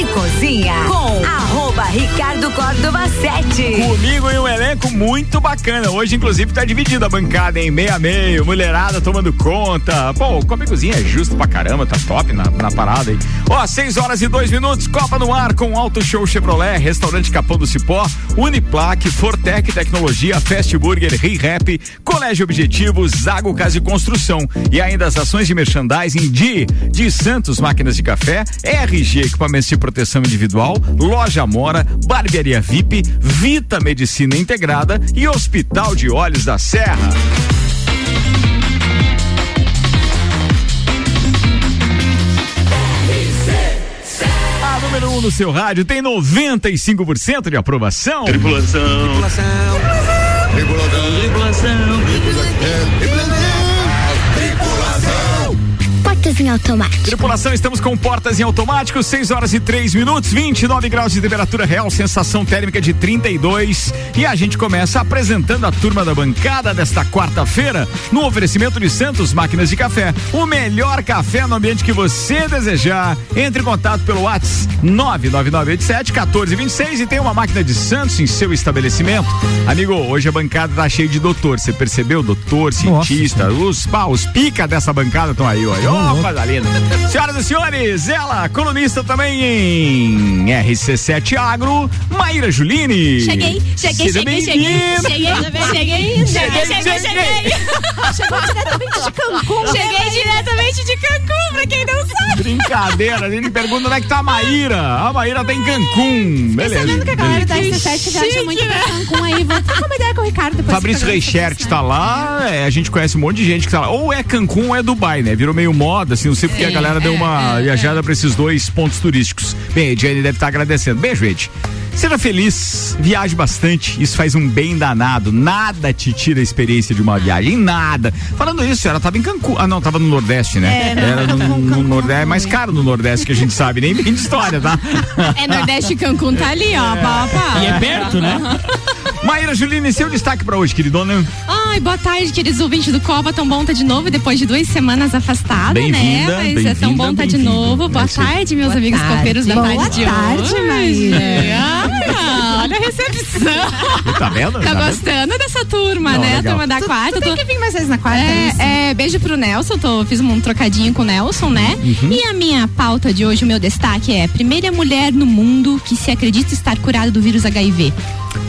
e Cozinha com Ricardo Córdova 7. Comigo e um elenco muito bacana. Hoje, inclusive, tá dividida a bancada em meio a meio, mulherada tomando conta. Pô, Come Cozinha é justo pra caramba, tá top na, na parada aí. Ó, 6 horas e 2 minutos, Copa no ar com Auto Show Chevrolet, Restaurante Capão do Cipó, Uniplaque, Fortec Tecnologia, Fast Burger, ReHap, Colégio Objetivo, Zago Casa e Construção. E ainda as ações de merchandising de, de Santos Máquinas de Café, RG Equipamentos de Proteção Individual, Loja Mora, Barbearia VIP, Vita Medicina Integrada e Hospital de Olhos da Serra. A número 1 um no seu rádio tem 95% de aprovação. Tripulação. Tripulação. Tripulação. Tripulação. Portas em automático. Tripulação, estamos com portas em automático, 6 horas e 3 minutos, 29 graus de temperatura real, sensação térmica de 32. E a gente começa apresentando a turma da bancada desta quarta-feira, no oferecimento de Santos Máquinas de Café. O melhor café no ambiente que você desejar. Entre em contato pelo WhatsApp 99987 1426 e tem uma máquina de Santos em seu estabelecimento. Amigo, hoje a bancada tá cheia de doutor. Você percebeu? Doutor, cientista, os, pá, os pica dessa bancada estão aí, olha. Ó, coisa linda. Senhoras e senhores, ela, colunista também em RC7 Agro, Maíra Juline. Cheguei, cheguei, cheguei, cheguei, cheguei, cheguei, cheguei, cheguei, cheguei. Chegou diretamente de Cancún. Cheguei diretamente de Cancún, pra quem não sabe. Brincadeira, a gente pergunta onde é que tá a Maíra. A Maíra tá em Cancún. Beleza. Sabendo que a galera da beleza. RC7 viaja muito pra Cancún aí. Vou trocar uma ideia com o Ricardo depois. Fabrício programa, Reichert tá lá, é, a gente conhece um monte de gente que tá lá. Ou é Cancún ou é Dubai, né? Virou meio moda, assim, não sei porque a galera deu uma viajada pra esses dois pontos turísticos. Bem, a Jenny deve estar agradecendo. Beijo, gente. Seja feliz, viaje bastante, isso faz um bem danado. Nada te tira a experiência de uma viagem, nada. Falando isso, ela tava em Cancún. Ah, não, tava no Nordeste, né? É, não, Era no, no Cancún, Nordeste, é mais caro no Nordeste que a gente sabe, nem bem de história, tá? É Nordeste e Cancún tá ali, ó, pau a pau. E é perto, né? Maíra Juline, seu destaque pra hoje, queridona. Ai, boa tarde, queridos ouvintes do Copa. Tão bom tá de novo depois de duas semanas afastada, né? Mas é tão bom tá de novo. Boa tarde, meus Boa amigos tarde. copeiros da Boa tarde de tarde, hoje. Maíra. Olha a recepção. Tá vendo? Tá Tá vendo? gostando dessa turma, Não, né? legal. A turma da quarta. Tu tem Tô- que vir mais vezes na quarta. É, é, beijo pro Nelson, tô, fiz um trocadinho com o Nelson, né? Uhum. E a minha pauta de hoje, o meu destaque é primeira mulher no mundo que se acredita estar curada do vírus HIV.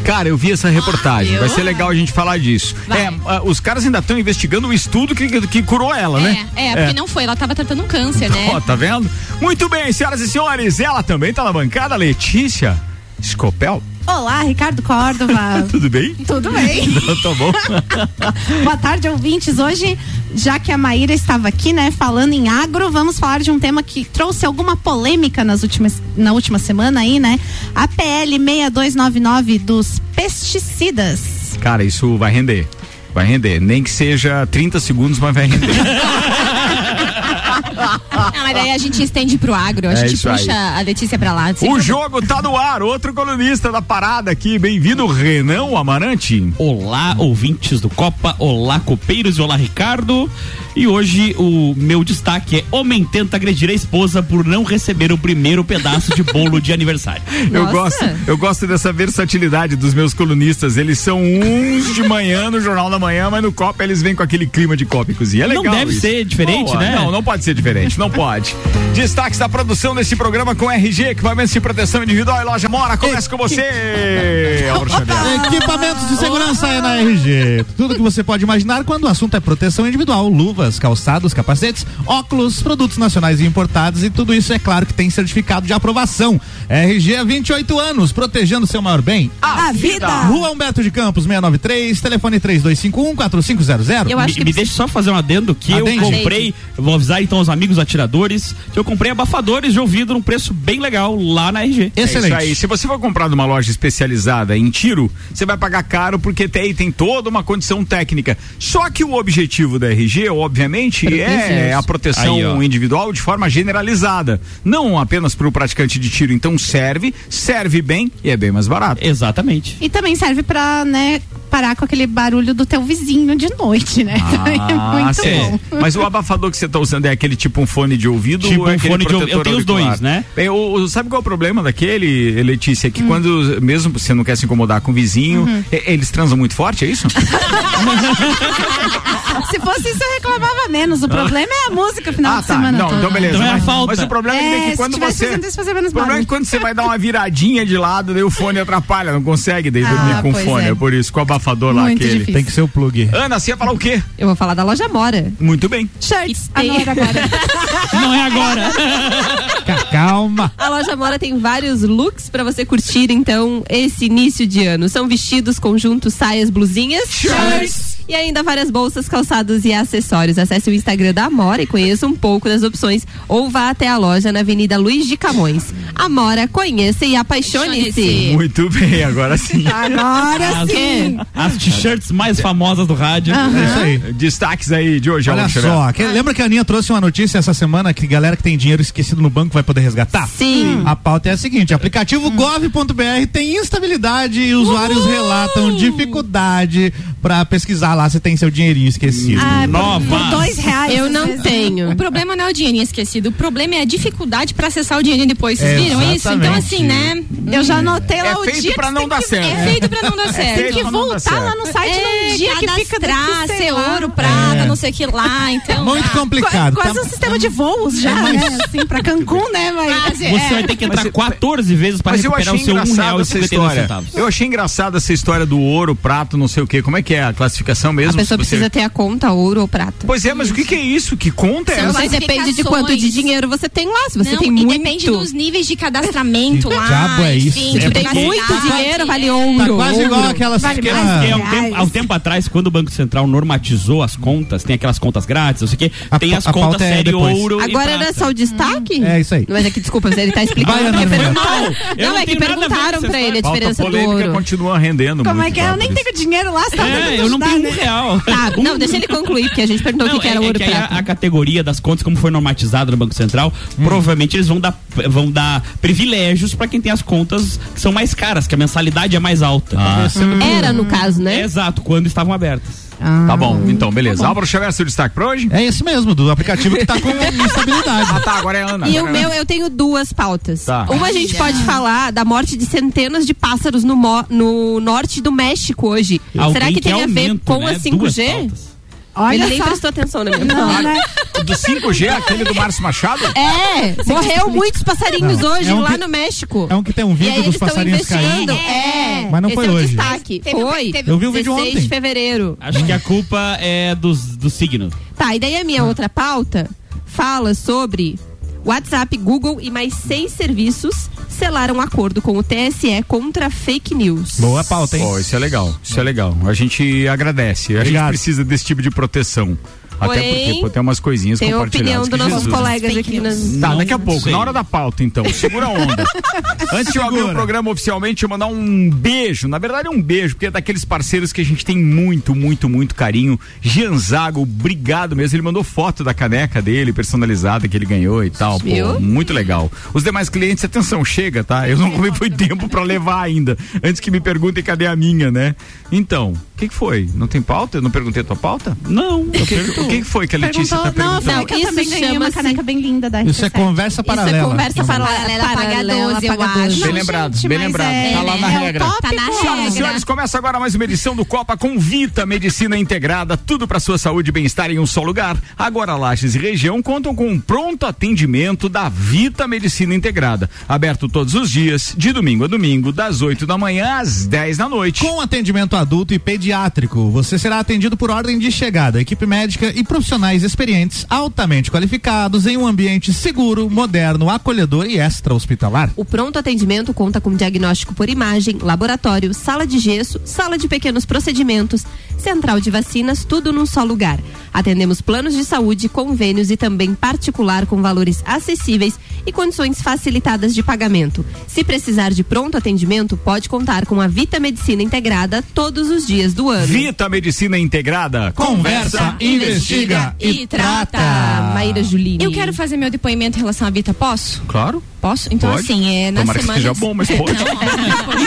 Cara, eu vi essa reportagem. Ah, Vai ser legal a gente falar disso. Vai. É, ah, os caras ainda estão investigando o estudo que, que curou ela, né? É, é, porque não foi, ela tava tratando um câncer, né? Ó, tá vendo? Muito bem, senhoras e senhores, ela também tá na bancada, Letícia Scopel. Olá, Ricardo Córdova. Tudo bem? Tudo bem? Tá bom. Boa tarde, ouvintes. Hoje, já que a Maíra estava aqui, né, falando em agro, vamos falar de um tema que trouxe alguma polêmica nas últimas, na última semana aí, né? A PL 6299 dos pesticidas. Cara, isso vai render. Vai render. Nem que seja 30 segundos, mas vai render. Ah, mas daí a gente estende pro agro, a É gente isso aí. puxa a Letícia pra lá. o jogo tá no ar. Outro colunista da parada aqui. Bem-vindo, Renan Amarante. Olá, ouvintes do Copa, olá, copeiros olá, Ricardo. E hoje o meu destaque é: homem tenta agredir a esposa por não receber o primeiro pedaço de bolo de aniversário. Eu Nossa. gosto, eu gosto dessa versatilidade dos meus colunistas. Eles são uns de manhã no Jornal da Manhã, mas no Copa eles vêm com aquele clima de Copa e Cozinha. É Não legal. deve isso. ser diferente, Não, né? Não, não pode ser diferente, não pode. Destaques da produção desse programa com RG, equipamentos de proteção individual e loja Mora. Começa com você, Xavier. Equipamentos de segurança é na RG. Tudo que você pode imaginar quando o assunto é proteção individual, luvas, calçados, capacetes, óculos, produtos nacionais e importados e tudo isso é claro que tem certificado de aprovação. RG há 28 anos, protegendo seu maior bem. A vida. Rua Humberto de Campos, 693, telefone 3251 4500. Eu acho me, que me deixa só fazer um adendo que Adende. eu comprei, eu vou avisar então os amigos atiradores, que eu comprei abafadores de ouvido num preço bem legal lá na RG. É isso Excelente. aí. Se você for comprar numa loja especializada em tiro, você vai pagar caro porque tem, tem toda uma condição técnica. Só que o objetivo da RG, obviamente, é a proteção Aí, individual de forma generalizada. Não apenas para o praticante de tiro. Então serve, serve bem e é bem mais barato. Exatamente. E também serve pra, né, parar com aquele barulho do teu vizinho de noite, né? é muito Ah, sim. bom. Mas o abafador que você tá usando é aquele tipo um fone de ouvido Tipo ou é um fone de ouvido. Eu tenho os auricular? dois, né? É, o- o- sabe qual é o problema daquele, Letícia? Hum. Que quando, mesmo você não quer se incomodar com o vizinho, Uhum. eles transam muito forte, é isso? Se fosse isso, eu reclamava menos. O problema é a música final ah, de tá. semana Não, toda. então beleza. Então é a mas, falta. mas o problema é, É, que quando você. isso, o problema é que quando você vai dar uma viradinha de lado, daí o fone atrapalha, não consegue daí Ah, dormir com fone. É. é. por isso, com o abafador lá aquele. difícil. Tem que ser o plug. Ana, você ia falar o quê? Eu vou falar da loja Mora. Muito bem. Shirts. Ah, não era agora. Não é agora. Ca- Calma. A loja Mora tem vários looks pra você curtir, então, esse início de ano. São vestidos, conjuntos, saias, blusinhas, shirts e ainda várias bolsas, calçados e acessórios. Acesse o Instagram da Amora e conheça um pouco das opções ou vá até a loja na Avenida Luiz de Camões. Amora, conheça e apaixone-se. Muito bem, agora sim. Agora As, sim. as t-shirts mais famosas do rádio. É isso aí. Destaques aí de hoje, Olha só, que- lembra que a Aninha trouxe uma notícia essa semana que galera que tem dinheiro esquecido no banco vai poder resgatar? Sim. A pauta é a seguinte: aplicativo gov.br tem instabilidade e usuários relatam dificuldade pra pesquisar lá se tem seu dinheirinho esquecido. Ah, Nova. Por dois reais. Eu não vezes. tenho. O problema não é o dinheirinho esquecido, o problema é a dificuldade pra acessar o dinheirinho depois. Vocês viram isso? Então, Exatamente. assim, né? Eu já anotei lá É o feito dia pra que não dar que- certo. É feito pra não dar certo. feito Tem que voltar certo. lá no site num dia que fica daqui, ser lá. ouro, prata, É. não sei o que lá, então... Muito ah, complicado. Quase Tá- um sistema de voos já, né? Assim, pra Cancún, né? Mas, Você é. vai ter que entrar Mas eu- 14 vezes para recuperar o seu um engraçada real e essa 59 história. centavos. Eu achei engraçada essa história do ouro, prato, não sei o quê. Como é que é a classificação mesmo? A pessoa precisa ter a conta ouro ou prata. Pois é, mas o que, que é isso? Que conta é? Mas depende de quanto de dinheiro você tem lá. Se você não, tem e muito. depende dos níveis de cadastramento Que lá. diabo é isso? Enfim, É Tem muito privacidade. dinheiro, vale É. ouro. Tá quase igual aquelas Vale que mais, era- Porque há um, Reais. tempo, há um tempo atrás, quando o Banco Central normatizou as contas, tem aquelas contas grátis, não sei o quê, A tem as a contas é série depois. ouro. Agora era só o destaque? É isso aí. Mas é que, desculpa, ele tá explicando. Vai, porque perguntaram. Não, é que perguntaram pra ele a diferença do polêmica ouro. continua rendendo Como é que é? Eu nem tenho dinheiro lá, você tá É, eu não tenho um né? real. Tá, não, deixa ele concluir, porque a gente perguntou o que, era é, é ouro que aí a, a categoria das contas, como foi normatizada no Banco Central, Hum. provavelmente eles vão dar, vão dar privilégios para quem tem as contas que são mais caras, que a mensalidade é mais alta. Ah. Era, no caso, É, né? exato, quando estavam abertas. Tá bom, então, beleza. Álvaro Xavier, seu destaque pra hoje? É esse mesmo, do aplicativo que tá com instabilidade. Ah, tá, agora é Ana. E o é meu, eu tenho duas pautas. Tá. Uma a gente pode falar da morte de centenas de pássaros no, no norte do México hoje. Alguém Será que tem a ver com né? a Duas 5G? Olha Ele nem só. prestou atenção na minha Não, né? Do 5G, aquele do Márcio Machado? É, morreu muitos passarinhos Não, hoje é um lá que- no México. É um que tem um vídeo dos passarinhos caindo. É, Mas não esse foi é o hoje. destaque. Teve- foi. teve- Eu vi o vídeo 16 ontem. de fevereiro. Acho que a culpa é dos, do signo. Tá, e daí a minha outra pauta fala sobre WhatsApp, Google e mais seis serviços selaram um acordo com o TSE contra fake news. Boa pauta, hein? Pô, isso é legal, isso é legal. A gente agradece, a Obrigado. gente precisa desse tipo de proteção. Até Porém, porque pô, tem umas coisinhas Tem a compartilhadas. opinião dos nossos colegas aqui nas. Tá, daqui a pouco, sei. na hora da pauta, então. Segura a onda. Antes de eu abrir o programa oficialmente, eu mandar um beijo. Na verdade, é um beijo, porque é daqueles parceiros que a gente tem muito, muito, muito carinho. Gianzago, obrigado mesmo. Ele mandou foto da caneca dele, personalizada, que ele ganhou e tal. Pô, muito legal. Os demais clientes, atenção, chega, tá? Eu não comi foi tempo pra levar ainda. Antes que me perguntem cadê a minha, né? Então, que, que foi? Não tem pauta? Eu não perguntei a tua pauta? Não, O que, o que foi que a Letícia tá não, eu perguntando? que eu Isso também ganhei uma caneca bem linda da Isso é RC7. conversa Isso é paralela. conversa paralela, Paralela, paga paralela, 12, eu acho. 12. Bem Não, lembrado, bem lembrado. é- Tá lá na é o regra. Tá na Senhoras e regra. senhores, começa agora mais uma edição do Copa com Vita Medicina Integrada, tudo para sua saúde e bem-estar em um só lugar. Agora Lages e região contam com um pronto atendimento da Vita Medicina Integrada, aberto todos os dias, de domingo a domingo, das 8 da manhã às 10 da noite. Com atendimento adulto e pediátrico, você será atendido por ordem de chegada, equipe médica e profissionais experientes, altamente qualificados em um ambiente seguro, moderno, acolhedor e extra-hospitalar. O pronto atendimento conta com diagnóstico por imagem, laboratório, sala de gesso, sala de pequenos procedimentos, central de vacinas, tudo num só lugar. Atendemos planos de saúde, convênios e também particular com valores acessíveis e condições facilitadas de pagamento. Se precisar de pronto atendimento, pode contar com a Vita Medicina Integrada todos os dias do ano. Vita Medicina Integrada, Conversa, investiga e trata. Maíra Juline. Eu quero fazer meu depoimento em relação à Vita, posso? Claro. Posso? Então, Pode. assim, é, na Tomara que semana. seja bom, mas pode.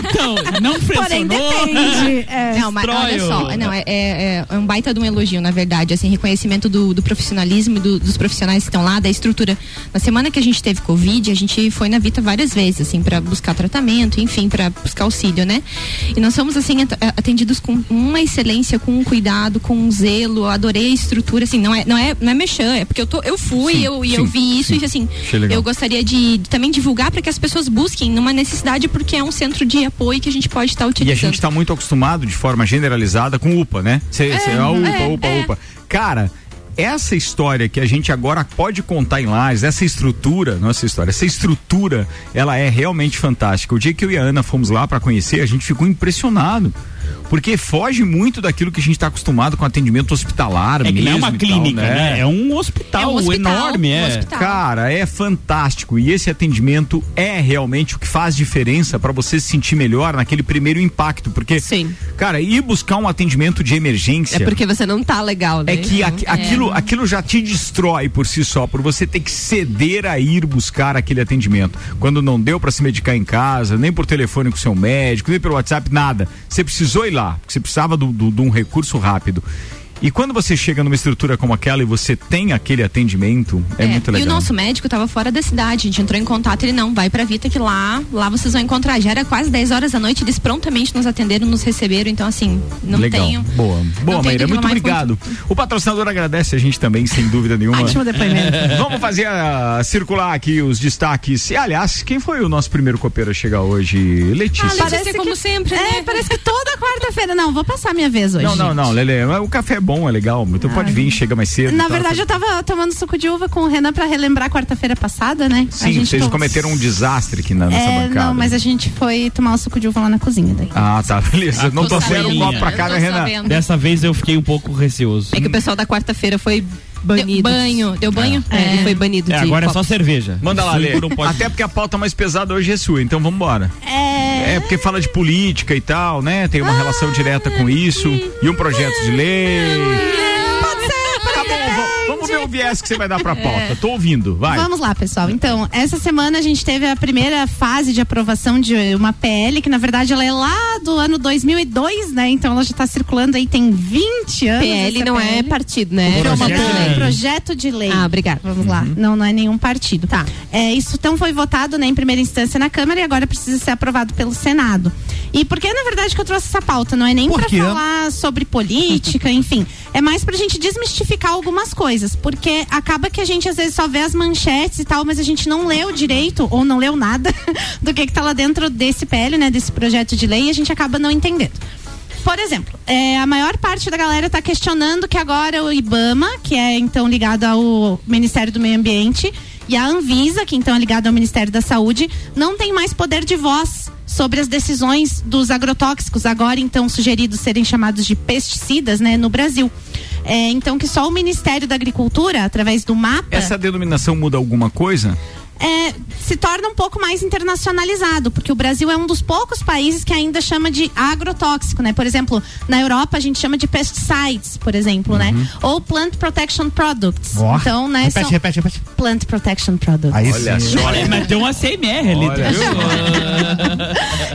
Então, não Porém, pressionou. depende. É. Não, mas olha só, não, é, é- é um baita de um elogio, na verdade, assim, reconhecimento do, do profissionalismo e do- dos profissionais que estão lá, da estrutura. Na semana que a gente teve Covid, a gente foi na Vita várias vezes, assim, para buscar tratamento, enfim, para buscar auxílio, né? E nós fomos, assim, at- atendidos com uma excelência, com um cuidado, com um zelo, eu adorei a estrutura, assim, não é, não é, não é mexer, é porque eu, tô, eu fui Sim, eu, e eu vi isso sim. e, assim, eu gostaria de, de também divulgar para que as pessoas busquem numa necessidade, porque é um centro de apoio que a gente pode estar E a utilizando. gente tá muito acostumado de forma generalizada com UPA, né? Cê, cê, ah, UPA, é, UPA, é. UPA. Cara, essa história que a gente agora pode contar em Lages, essa estrutura, nossa história, essa estrutura, ela é realmente fantástica. O dia que eu e a Ana fomos lá para conhecer, a gente ficou impressionado. Porque foge muito daquilo que a gente está acostumado com atendimento hospitalar É que mesmo. não é uma e tal, clínica, né? É um hospital, É um hospital, enorme, um é. hospital. Cara, é fantástico e esse atendimento é realmente o que faz diferença para você se sentir melhor naquele primeiro impacto, porque Sim. cara, ir buscar um atendimento de emergência É porque você não tá legal, né? é que aqui- aquilo, aquilo já te destrói por si só, por você ter que ceder a ir buscar aquele atendimento. Quando não deu para se medicar em casa, nem por telefone com seu médico, nem pelo WhatsApp, nada. Você precisou ir lá, porque você precisava de um recurso rápido. E quando você chega numa estrutura como aquela e você tem aquele atendimento, é, muito legal. E o nosso médico estava fora da cidade. A gente entrou em contato, ele não, vai pra Vita que lá, lá vocês vão encontrar. Já era quase 10 horas da noite, eles prontamente nos atenderam, nos receberam. Então, assim, não Legal. tenho. Boa. Boa, Maíra. Muito obrigado. O patrocinador agradece a gente também, sem dúvida nenhuma. Ótimo depoimento. Vamos fazer a, circular aqui os destaques. E, aliás, quem foi o nosso primeiro copeiro a chegar hoje? Letícia. Ah, Parece Letícia, como que- sempre, É, né? parece que toda quarta-feira. Não, vou passar minha vez hoje. não, não, não, Lele. O café é bom, é legal. Então pode vir, chega mais cedo. Na tá? verdade, eu tava tomando suco de uva com o Renan pra relembrar quarta-feira passada, né? A Sim, gente vocês cometeram um desastre aqui na, nessa É, bancada. não, mas a gente foi tomar o suco de uva lá na cozinha daí. Ah, tá, beleza. não tô trouxeram um sabendo. copo pra cá, né, tô Renan? sabendo. Dessa vez eu fiquei um pouco receoso. É que o pessoal da quarta-feira foi Deu banido. banho, deu banho? É, ele foi banido É, de agora é copo. só cerveja. Manda lá, Lê. Até porque a pauta mais pesada hoje é sua, então vamos embora. É. É porque fala de política e tal, né? Tem uma relação direta com isso. E um projeto de lei. Pode ser, pode bom, v- vamos ver o viés que você vai dar pra pauta. Tô ouvindo, vai. Vamos lá, pessoal. Então, essa semana a gente teve a primeira fase de aprovação de uma PL, que na verdade ela é lá do ano 2002, né? Então ela já está circulando aí tem 20 anos. PL não é PL. partido, né? É uma Projeto de PL, lei. projeto de lei. Ah, obrigada. Vamos lá. Não, não é nenhum partido. Tá. É, isso então foi votado né, em primeira instância na Câmara e agora precisa ser aprovado pelo Senado. E por que, na verdade, que eu trouxe essa pauta? Não é nem para falar sobre política, enfim. É mais pra gente desmistificar algumas coisas. Porque acaba que a gente às vezes só vê as manchetes e tal, mas a gente não leu direito ou não leu nada do que, que tá lá dentro desse PL, né? Desse projeto de lei e a gente acaba não entendendo. Por exemplo, é, a maior parte da galera está questionando que agora o IBAMA, que é então ligado ao Ministério do Meio Ambiente, e a Anvisa, que então é ligado ao Ministério da Saúde, não tem mais poder de voz sobre as decisões dos agrotóxicos, agora então sugeridos serem chamados de pesticidas, né, no Brasil. É, então que só o Ministério da Agricultura, através do MAPA, Essa denominação muda alguma coisa? É, se torna um pouco mais internacionalizado, porque o Brasil é um dos poucos países que ainda chama de agrotóxico, né? Por exemplo, na Europa a gente chama de pesticides, por exemplo, né? Ou plant protection products. Ó, Então, né? repete, são repete, repete. plant protection products. Aí Olha sim. só. Mas tem uma CMR ali.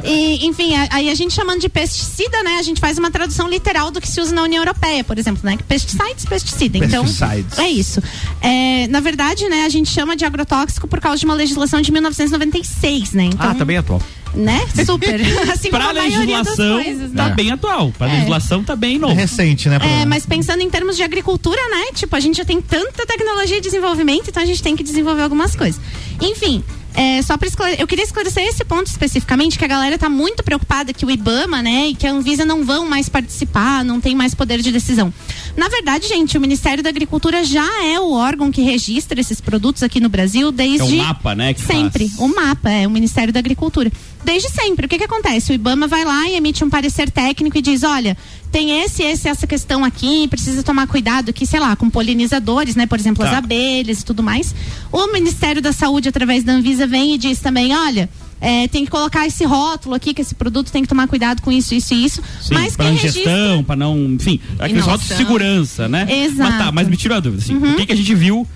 E, enfim, a- aí a gente chamando de pesticida, né? A gente faz uma tradução literal do que se usa na União Europeia, por exemplo, né? Pesticides, pesticida. Então, Pesticides. é isso. É, na verdade, né, a gente chama de agrotóxico por causa de uma legislação de 1996, né? Então, Ah, tá bem atual. né? Super. Assim como Pra a maioria das legislação, coisas, tá né? bem atual. Pra É. legislação, tá bem É novo. recente, né? É, mas pensando em termos de agricultura, né? Tipo, a gente já tem tanta tecnologia e desenvolvimento, então a gente tem que desenvolver algumas coisas. Enfim, é, só para esclarecer, eu queria esclarecer esse ponto especificamente, que a galera tá muito preocupada que o IBAMA, né, e que a Anvisa não vão mais participar, não tem mais poder de decisão. Na verdade, gente, o Ministério da Agricultura já é o órgão que registra esses produtos aqui no Brasil desde É o mapa, né? Sempre. faz. O mapa é o Ministério da Agricultura. Desde sempre. O que que acontece? O IBAMA vai lá e emite um parecer técnico e diz, olha, tem esse, esse, essa questão aqui, precisa tomar cuidado aqui, sei lá, com polinizadores, né? Por exemplo, Tá. as abelhas e tudo mais. O Ministério da Saúde, através da Anvisa, vem e diz também, olha. é, tem que colocar esse rótulo aqui, que esse produto tem que tomar cuidado com isso, isso e isso. Sim, mas pra quem ingestão, registra. pra não. Enfim, aqueles Inovação. rótulos de segurança, né? Exato. Uhum. Mas tá, mas me tira a dúvida, assim. O que, que a gente viu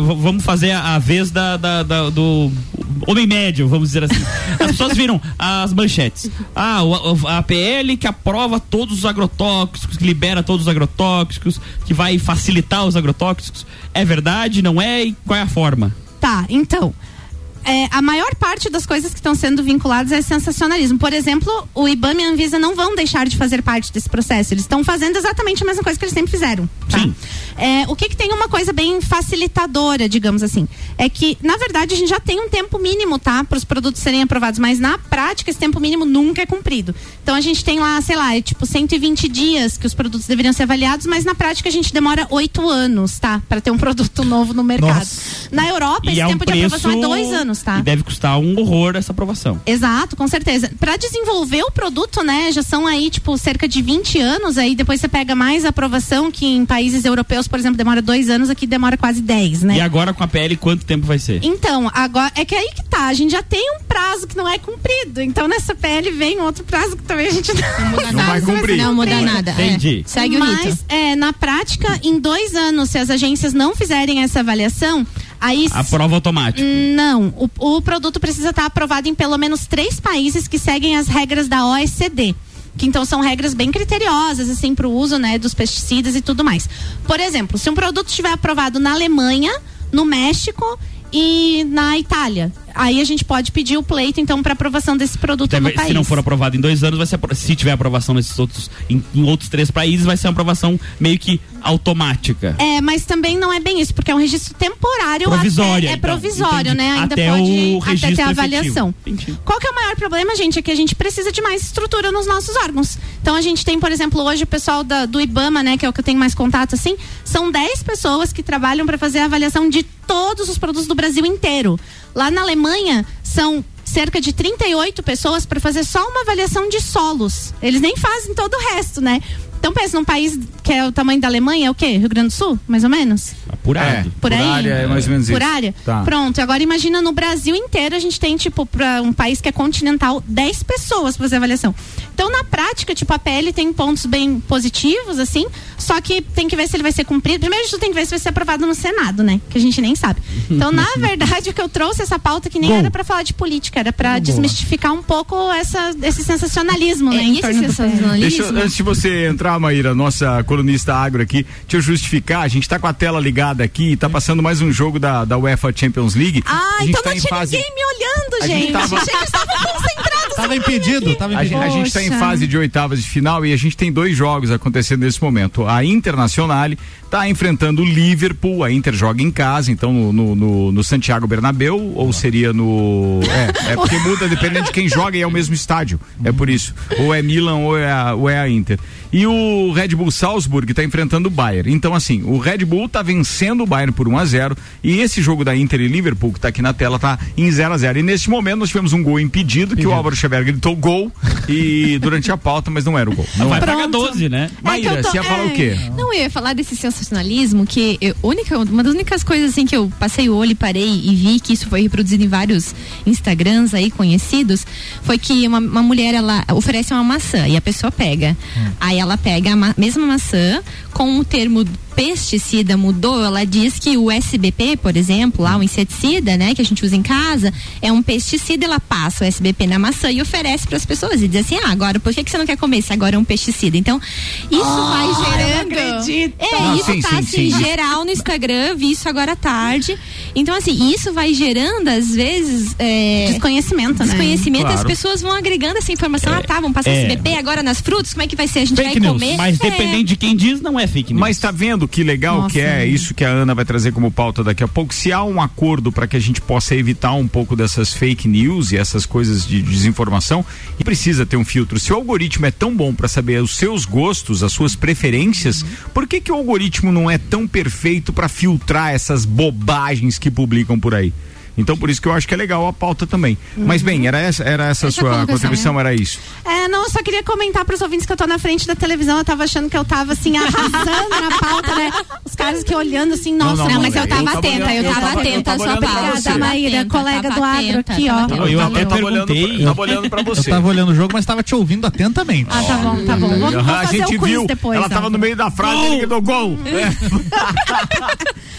v- vamos fazer a, a vez da, da- da- do homem médio, vamos dizer assim. As pessoas viram as manchetes. Ah, o- a PL que aprova todos os agrotóxicos, que libera todos os agrotóxicos, que vai facilitar os agrotóxicos. É verdade, não é? E qual é a forma? Tá, então. É, a maior parte das coisas que estão sendo vinculadas é sensacionalismo. Por exemplo, o IBAMA e a Anvisa não vão deixar de fazer parte desse processo. Eles estão fazendo exatamente a mesma coisa que eles sempre fizeram. Tá? Sim. É, o que, que tem uma coisa bem facilitadora, digamos assim, é que, na verdade, a gente já tem um tempo mínimo, tá? Para os produtos serem aprovados, mas na prática esse tempo mínimo nunca é cumprido. Então a gente tem lá, sei lá, é tipo 120 dias que os produtos deveriam ser avaliados, mas na prática a gente demora oito anos, tá? Para ter um produto novo no mercado. Nossa. Na Europa, E esse é um tempo de preço aprovação é dois anos, tá? E deve custar um horror essa aprovação. Exato, com certeza. Para desenvolver o produto, né, já são aí, tipo, cerca de 20 anos, aí depois você pega mais aprovação, que em países europeus, por exemplo, demora dois anos, aqui demora quase 10, né? E agora com a PL, quanto tempo vai ser? Então, agora é que aí que tá, a gente já tem um prazo que não é cumprido. Então nessa PL vem outro prazo que também a gente não, muda Não vai cumprir. Não muda nada. é. Entendi. Segue o Mas, rito. é, na prática, em dois anos, se as agências não fizerem essa avaliação, aí Aprova automático. não, o, o produto precisa estar aprovado em pelo menos três países que seguem as regras da OECD. Que então são regras bem criteriosas, assim, para o uso né, dos pesticidas e tudo mais. Por exemplo, se um produto estiver aprovado na Alemanha, no México e na Itália, aí a gente pode pedir o pleito, então, para aprovação desse produto Até no vai- país. se não for aprovado em dois anos, vai ser se tiver aprovação nesses outros em, em outros três países, vai ser uma aprovação meio que automática. É, mas também não é bem isso, porque é um registro temporário Provisória, até, é então, provisório, entendi. né? Ainda Até pode o até registro ter a efetivo. avaliação. Qual que é o maior problema, gente? É que a gente precisa de mais estrutura nos nossos órgãos. Então a gente tem, por exemplo, hoje o pessoal da- do IBAMA, né, que é o que eu tenho mais contato assim, são 10 pessoas que trabalham para fazer a avaliação de todos os produtos do Brasil inteiro. Lá na Alemanha são cerca de 38 pessoas para fazer só uma avaliação de solos. Eles nem fazem todo o resto, né? Então pensa num país que é o tamanho da Alemanha, é o quê? Rio Grande do Sul, mais ou menos? Apurado. Por aí? área é mais ou menos Por isso. área? Tá. Pronto, agora imagina no Brasil inteiro a gente tem, tipo, para um país que é continental, 10 pessoas pra fazer avaliação. Então, na prática, tipo, a PL tem pontos bem positivos, assim, só que tem que ver se ele vai ser cumprido. Primeiro de tudo tem que ver se vai ser aprovado no Senado, né? Que a gente nem sabe. Então, na verdade, o que eu trouxe essa pauta que nem Gol. era pra falar de política, era pra desmistificar um pouco essa, esse sensacionalismo, né? É, em torno esse do PL. Deixa, eu- sensacionalismo? antes de você entrar, Maíra, nossa colunista agro aqui, deixa eu justificar, a gente tá com a tela ligada aqui e tá passando mais um jogo da, da UEFA Champions League. Ah, gente então tá não tinha fase... ninguém me olhando, A gente gente. tava- Achei que eles estavam concentrados. Tava impedido, tava A, gente- impedido. a gente está em fase de oitavas de final e a gente tem dois jogos acontecendo nesse momento. A Internacional está enfrentando o Liverpool, a Inter joga em casa, então no, no, no- Santiago Bernabéu, ou seria no. É, é porque muda dependendo de quem joga e é o mesmo estádio. É por isso. Ou é Milan ou é a, ou é a Inter. E o Red Bull Salzburg está enfrentando o Bayern. Então, assim, o Red Bull está vencendo o Bayern por 1 a 0 e esse jogo da Inter e Liverpool, que está aqui na tela, tá em 0 a 0 E nesse momento nós tivemos um gol impedido, que o Álvaro Xavier gritou gol e durante a pauta, mas não era o gol. Não Vai era. pagar 12, né? Maíra, É que eu tô- você ia falar é. o quê? Não, eu ia falar desse sensacionalismo que eu, única, uma das únicas coisas assim que eu passei o olho e parei e vi que isso foi reproduzido em vários Instagrams aí conhecidos foi que uma, uma mulher ela oferece uma maçã e a pessoa pega. Aí ela pega a ma- mesma maçã com o termo pesticida mudou, ela diz que o SBP, por exemplo, lá o inseticida, né, que a gente usa em casa, é um pesticida, ela passa o SBP na maçã e oferece para as pessoas e diz assim: "Ah, agora por que que você não quer comer se agora é um pesticida?". Então, isso vai gerando acredito. é, Não, isso sim, tá sim, assim, sim. geral no Instagram, vi isso agora à tarde. Então, assim, isso vai gerando, às vezes, é, Desconhecimento, né? desconhecimento, as Claro. pessoas vão agregando essa informação. ah, tá, vamos passar é. SBP agora nas frutas, como é que vai ser? A gente Fake vai news. comer. Mas É. dependendo de quem diz, não é fake news. Mas tá vendo que legal Nossa, que é né? isso que a Ana vai trazer como pauta daqui a pouco. Se há um acordo para que a gente possa evitar um pouco dessas fake news e essas coisas de desinformação, e precisa ter um filtro. Se o algoritmo é tão bom para saber os seus gostos, as suas preferências, por que que o algoritmo não é tão perfeito para filtrar essas bobagens que publicam por aí? Então por isso que eu acho que é legal a pauta também. Mas bem, era essa, era essa, a Essa sua contribuição, era isso. É, não, eu só queria comentar pros ouvintes que eu tô na frente da televisão, eu tava achando que eu tava assim, arrasando na pauta, né? Os caras que olhando assim, nossa, não, Não, mas eu eu tava tava atenta, eu eu tava tava- eu atenta à sua pauta. Obrigada, Maíra, colega do agro atenta, aqui, ó. Eu, eu até tava olhando, perguntei. pra, tava olhando pra você. Eu tava olhando o jogo, mas tava te ouvindo atentamente. Ah, tá bom, tá bom. Vou, vou Aham, a fazer gente o quiz viu, depois. ela ó. tava no meio da frase e ele gritou gol.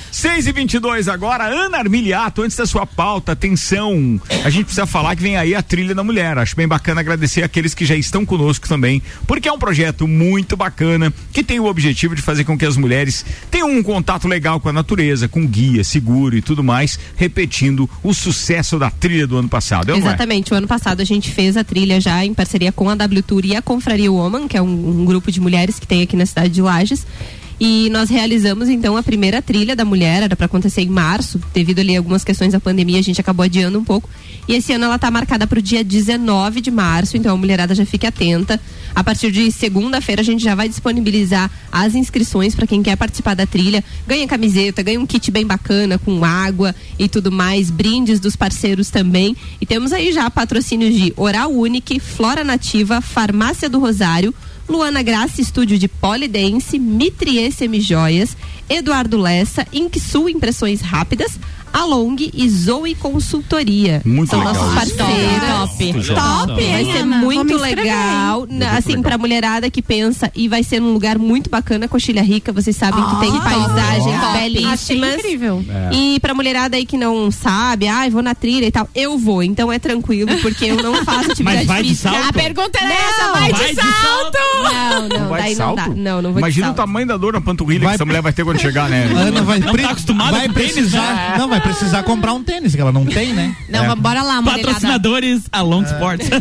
É. 6 e 22 agora, Ana Armiliato, antes da sua pauta, atenção, a gente precisa falar que vem aí a trilha da mulher, acho bem bacana agradecer aqueles que já estão conosco também, porque é um projeto muito bacana, que tem o objetivo de fazer com que as mulheres tenham um contato legal com a natureza, com guia, seguro e tudo mais, repetindo o sucesso da trilha do ano passado, é é? Exatamente. O ano passado a gente fez a trilha já em parceria com a W Tour e a Confraria Woman, que é um, um grupo de mulheres que tem aqui na cidade de Lages. E nós realizamos então a primeira trilha da mulher, era para acontecer em março, devido ali a algumas questões da pandemia, a gente acabou adiando um pouco. E esse ano ela tá marcada para o dia 19 de março, então a mulherada já fique atenta. A partir de segunda-feira a gente já vai disponibilizar as inscrições para quem quer participar da trilha. Ganha camiseta, ganha um kit bem bacana com água e tudo mais, brindes dos parceiros também. E temos aí já patrocínios de Oral Unique, Flora Nativa, Farmácia do Rosário, Luana Graça, estúdio de Polidense, Mitrie Semijoias, Eduardo Lessa, Inksul Impressões Rápidas, Along e Zoe Consultoria. Muito São legal parceiros. Top. Top, Vai ser Ana? muito legal, na- assim, legal. pra mulherada que pensa e vai ser num lugar muito bacana, Coxilha Rica, vocês sabem que tem Ah, paisagens top. belíssimas. Achei incrível. E pra mulherada aí que não sabe, ai, vou na trilha e tal, eu vou, então é tranquilo, porque eu não faço atividade vai de física. salto? A pergunta é essa, vai, vai de de salto! Não, não, vai daí de não salto? dá. Não, não vou Imagina de o salto. tamanho da dor na panturrilha Vai- que essa mulher vai ter quando chegar, né? Ana vai, Não pre- tá acostumada vai com tênis, precisar, não vai precisar comprar um tênis que ela não tem, né? Não, É. mas bora lá, mulherada. Patrocinadores Along Sports.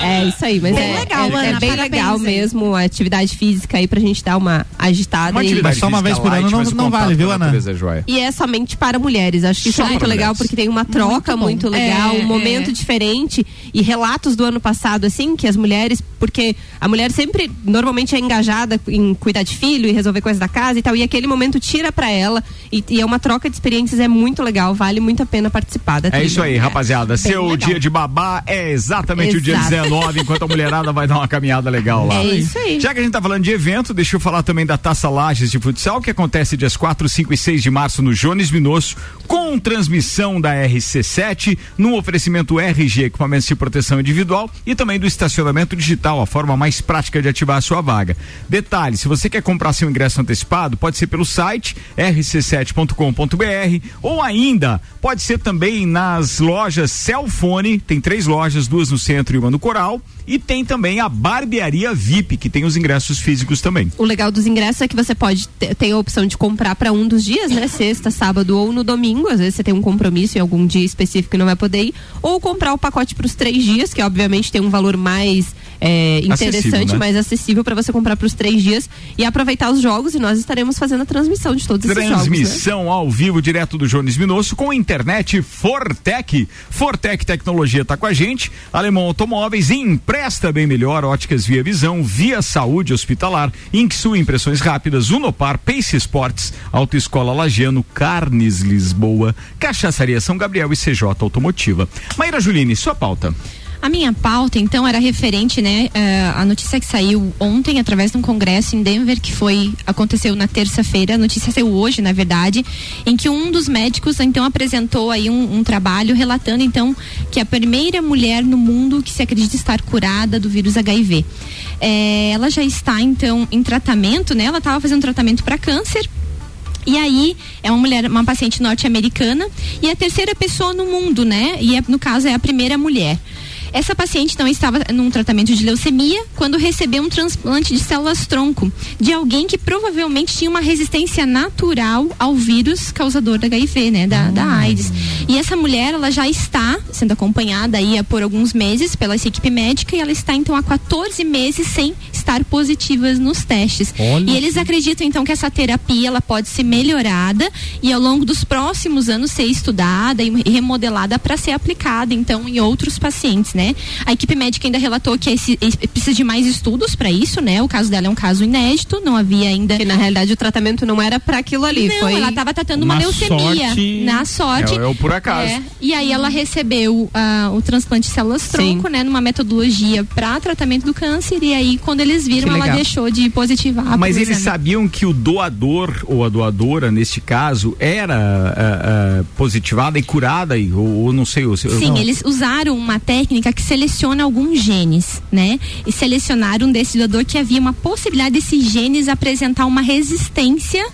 É isso aí, mas Bem é, legal, é, é bem parabéns legal aí. mesmo a atividade física aí pra gente dar uma agitada. Uma e- atividade Mas só uma vez por ano não- não vale, a viu, Ana? é. E é somente para mulheres. Acho que isso é muito para legal mulheres. porque tem uma troca bom. muito, legal, É, um momento é. diferente e relatos do ano passado, assim, que as mulheres, porque a mulher sempre normalmente é engajada em cuidar de filho e resolver coisas da casa e tal, e aquele momento tira pra ela e, e é uma troca de é muito legal, vale muito a pena participar da É trilha. isso aí, rapaziada. Seu legal. dia de babá é exatamente o dia Exato. 19, enquanto a mulherada vai dar uma caminhada legal lá. É isso aí. Já que a gente tá falando de evento, deixa eu falar também da Taça Lages de Futsal, que acontece dias 4, 5 e 6 de março no Jones Minosso, com transmissão da RC7, no oferecimento RG, equipamentos de proteção individual, e também do estacionamento digital, a forma mais prática de ativar a sua vaga. Detalhe, se você quer comprar seu ingresso antecipado, pode ser pelo site rc7.com.br ou ainda pode ser também nas lojas Celfone, tem três lojas, duas no centro e uma no Coral, e tem também a Barbearia VIP, que tem os ingressos físicos também. O legal dos ingressos é que você pode ter, tem a opção de comprar para um dos dias, né? Sexta, sábado ou no domingo. Às vezes você tem um compromisso em algum dia específico e não vai poder ir. Ou comprar o pacote para os três dias, que obviamente tem um valor mais é, interessante, né? mais acessível para você comprar para os três dias e aproveitar os jogos. E nós estaremos fazendo a transmissão de todos esses jogos. Né? Transmissão ao vivo direto do Jones Minosso com internet Fortec. Fortec Tecnologia tá com a gente. Alemão Automóveis empresta bem melhor. Óticas Via Visão, Via Saúde Hospitalar, Inksul Impressões Rápidas, Unopar, Pace Sports, Autoescola Lagiano, Carnes Lisboa, Cachaçaria São Gabriel e CJ Automotiva. Maíra Juline, sua pauta. A minha pauta, então, era referente, né, eh, a notícia que saiu ontem através de um congresso em Denver que foi aconteceu na terça-feira. A notícia saiu hoje, na verdade, em que um dos médicos então apresentou aí um, um trabalho relatando então que a primeira mulher no mundo que se acredita estar curada do vírus HIV. Eh, ela já está então em tratamento, né? Ela estava fazendo tratamento para câncer. E aí, é uma mulher, uma paciente norte-americana e a terceira pessoa no mundo, né? E é- no caso é a primeira mulher. Essa paciente então estava num tratamento de leucemia quando recebeu um transplante de células tronco de alguém que provavelmente tinha uma resistência natural ao vírus causador da HIV, né, da, da AIDS. E essa mulher, ela já está sendo acompanhada aí por alguns meses pela essa equipe médica e ela está então há 14 meses sem estar positivas nos testes. E eles acreditam então que essa terapia ela pode ser melhorada e ao longo dos próximos anos ser estudada e remodelada para ser aplicada então em outros pacientes, né? A equipe médica ainda relatou que esse, esse- precisa de mais estudos para isso, né? O caso dela é um caso inédito, não havia ainda Porque na realidade o tratamento não era para aquilo ali, não, foi ela estava tratando uma Na leucemia. sorte- Na sorte. É, é o por acaso. É, e aí ela recebeu ah, o transplante de células tronco, né? Numa metodologia para tratamento do câncer. E aí, quando eles viram, Que ela deixou de positivar. Mas eles exame. sabiam que o doador ou a doadora, neste caso, era ah, ah, positivada e curada, e, ou, ou não sei. Ou, se- Sim, não. eles usaram uma técnica que seleciona alguns genes, né? E selecionaram desse doador que havia uma possibilidade desses genes apresentar uma resistência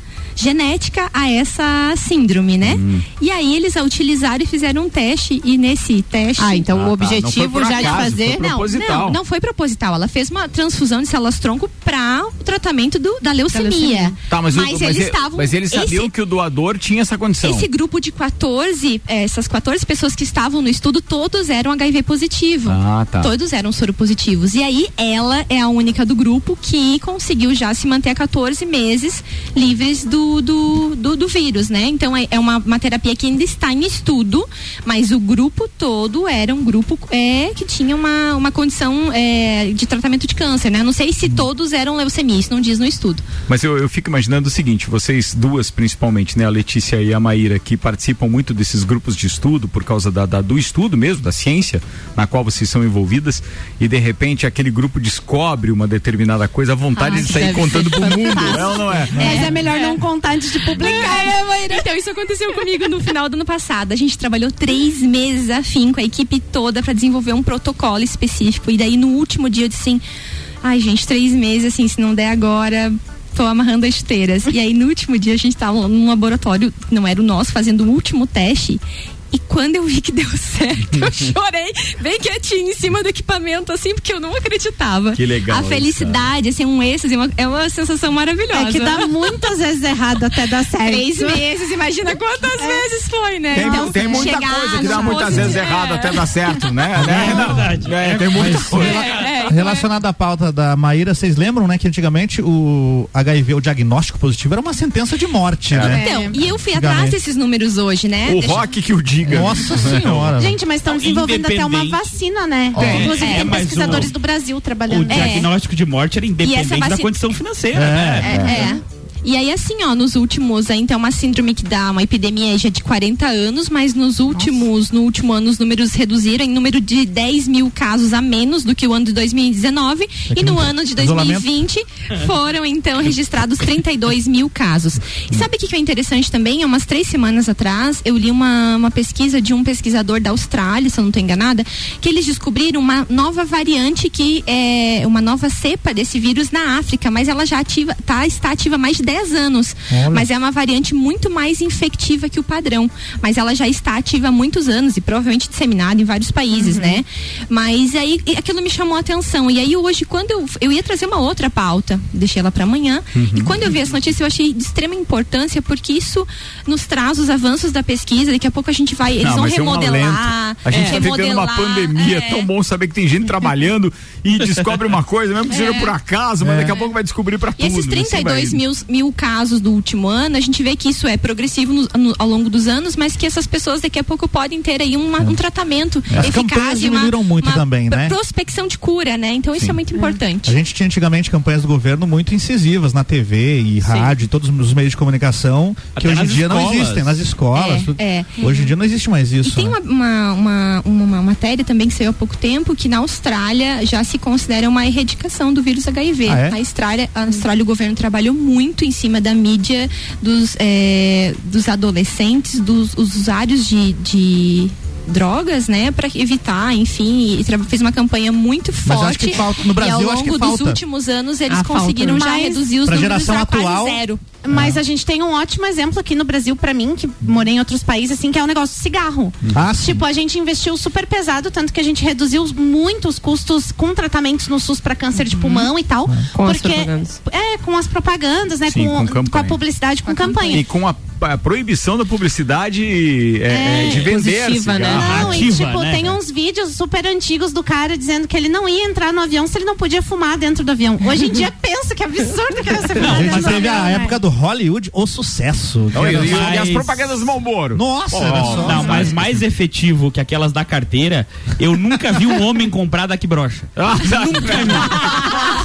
genética a essa síndrome, né? Hum. E aí eles a utilizaram e fizeram um teste e nesse teste Ah, então Ah, o tá. Não objetivo por já de acaso, fazer. foi pro- proposital. Não, não foi proposital. Ela fez uma transfusão de células tronco para o tratamento do, da, leucemia. leucemia. Tá, mas, o- mas, eles ele- estavam. mas eles sabiam esse- que o doador tinha essa condição. esse grupo de 14, eh, essas 14 pessoas que estavam no estudo, todos eram HIV positivo. Ah, tá. Todos eram soropositivos. E aí, ela é a única do grupo que conseguiu já se manter há 14 meses livres do, do, do, do vírus, né? Então, é, é uma, uma terapia que ainda está em estudo, mas o grupo todo era um grupo é, que tinha uma, uma condição é, de tratamento de câncer, né? Não sei se todos eram leucemia, isso não diz no estudo. Mas eu, eu fico imaginando o seguinte, vocês duas principalmente, né, a Letícia e a Maíra, que participam muito desses grupos de estudo por causa da, da- do estudo mesmo, da ciência na qual vocês são envolvidas, e de repente aquele grupo descobre uma determinada coisa, a vontade Ah, de sair contando pro mundo, é ou não é? Mas é melhor não contar antes de publicar. Então, isso aconteceu comigo no final do ano passado. A gente trabalhou três meses a fim com a equipe toda para desenvolver um protocolo específico. E daí, no último dia, eu disse assim: ai, gente, três meses, assim, se não der agora. Tô amarrando as esteiras. E aí, no último dia, a gente tava num laboratório, não era o nosso, fazendo o último teste. E quando eu vi que deu certo, eu chorei bem quietinho em cima do equipamento, assim, porque eu não acreditava. Que legal A isso, felicidade, assim, um êxtase, uma- é uma sensação maravilhosa. É que dá muitas vezes errado até dar certo. Três meses, imagina quantas vezes foi, né? Tem, Então, tem muita chegar coisa que dá muitas vezes errado é. até dar certo, né? né? É verdade. É, tem muita coisa. É, Relacionado à pauta da Maíra, vocês lembram, né, que antigamente o HIV, o diagnóstico positivo, era uma sentença de morte, né? Então, e eu fui atrás desses números hoje, né? O Deixa- rock que o diga. Nossa senhora. Gente, mas estão desenvolvendo até uma vacina, né? É, Inclusive é, tem pesquisadores o- do Brasil O trabalhando. É. diagnóstico de morte era independente da vacina- condição financeira. né? É, é. E aí, assim, ó, nos últimos, então, uma síndrome que dá uma epidemia já de 40 anos, mas nos últimos, no último ano, os números reduziram em número de 10 mil casos a menos do que o ano de 2019. e no ano de Isolamento. 2020 foram, então, registrados 32 mil casos. E sabe o que que é interessante também? Há umas três semanas atrás, eu li uma, uma pesquisa de um pesquisador da Austrália, se eu não estou enganada, que eles descobriram uma nova variante que é uma nova cepa desse vírus na África, mas ela já ativa, tá, está ativa mais de 10 anos. Olha. Mas é uma variante muito mais infectiva que o padrão. Mas ela já está ativa há muitos anos e provavelmente disseminada em vários países, né? Mas aí aquilo me chamou a atenção. E aí hoje, quando eu, eu ia trazer uma outra pauta, deixei ela para amanhã. E quando eu vi essa notícia, eu achei de extrema importância, porque isso nos traz os avanços da pesquisa. Daqui a pouco a gente vai. Eles Não, vão é remodelar. A gente é, tá vivendo uma pandemia, é é. tão bom saber que tem gente trabalhando e descobre uma coisa, mesmo que seja por acaso, mas daqui a pouco vai descobrir pra É. E tudo. esses 32 assim vai- mil, mil casos do último ano, a gente vê que isso é progressivo no- no- ao longo dos anos, mas que essas pessoas daqui a pouco podem ter aí uma- um tratamento As eficaz campanhas e uma, diminuíram muito uma também, né? prospecção de cura, né? Então isso é muito importante. A gente tinha antigamente campanhas do governo muito incisivas na TV e rádio, e todos os meios de comunicação, que Até hoje em dia não escolas. existem, nas escolas. É, é. Hoje em dia não existe mais isso. E tem né? uma, uma, uma, uma- uma matéria também que saiu há pouco tempo que na Austrália já se considera uma erradicação do vírus HIV. Ah, é? A Austrália, a Austrália, o governo trabalhou muito em cima da mídia dos, eh, dos adolescentes, dos usuários de, de drogas, né, para evitar, enfim, e fez uma campanha muito Mas forte. acho que falta- no Brasil, e ao acho que longo dos falta. últimos anos eles Ah, conseguiram falta. já Mas reduzir os números geração a quase atual, zero. Mas a gente tem um ótimo exemplo aqui no Brasil, pra mim, que morei em outros países, assim, que é o negócio do cigarro. Ah, sim. Tipo, a gente investiu super pesado, tanto que a gente reduziu muito os custos com tratamentos no SUS pra câncer de pulmão e tal. Com as porque, propagandas. É, com as propagandas, né? Sim, com, com campanha. com a publicidade, com campanha. E com a, a proibição da publicidade é, é, de vender positiva, né? Não, e Ativa, tipo, né? tem uns vídeos super antigos do cara dizendo que ele não ia entrar no avião se ele não podia fumar dentro do avião. Hoje em dia pensa que absurdo que era você fumar A gente dentro do teve avião. a né? época do Hollywood, o sucesso. Não, e, era e- as Mas- propagandas do Malboro. Nossa, Oh, só- Não, mas mais efetivo que aquelas da carteira, eu nunca vi um homem comprar daqui brocha. Ah,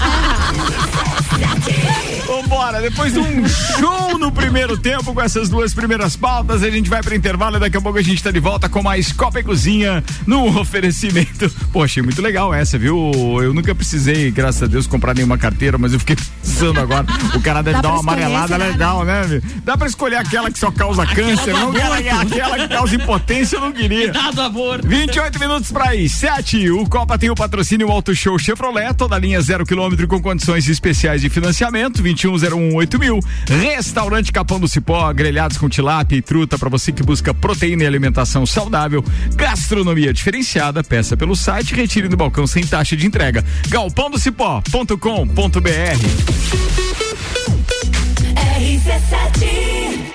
Vambora, depois de um show no primeiro tempo com essas duas primeiras pautas, a gente vai pro intervalo e daqui a pouco a gente tá de volta com mais Copa e Cozinha no oferecimento. Pô, achei muito legal essa, viu? Eu nunca precisei, graças a Deus, comprar nenhuma carteira, mas eu fiquei pensando agora. O cara deve Dá dar uma amarelada legal, né? meu? Dá pra escolher aquela que só causa câncer, não aquela, aquela que causa impotência, eu não queria. Dado amor. 28 minutos para as 7. O Copa tem o patrocínio Auto Show Chevrolet, toda linha zero quilômetro com condições especiais de financiamento. 21018000. Restaurante Capão do Cipó, grelhados com tilápia e truta para você que busca proteína e alimentação saudável. Gastronomia diferenciada, peça pelo site, retire do balcão sem taxa de entrega. galpãodocipó.com.br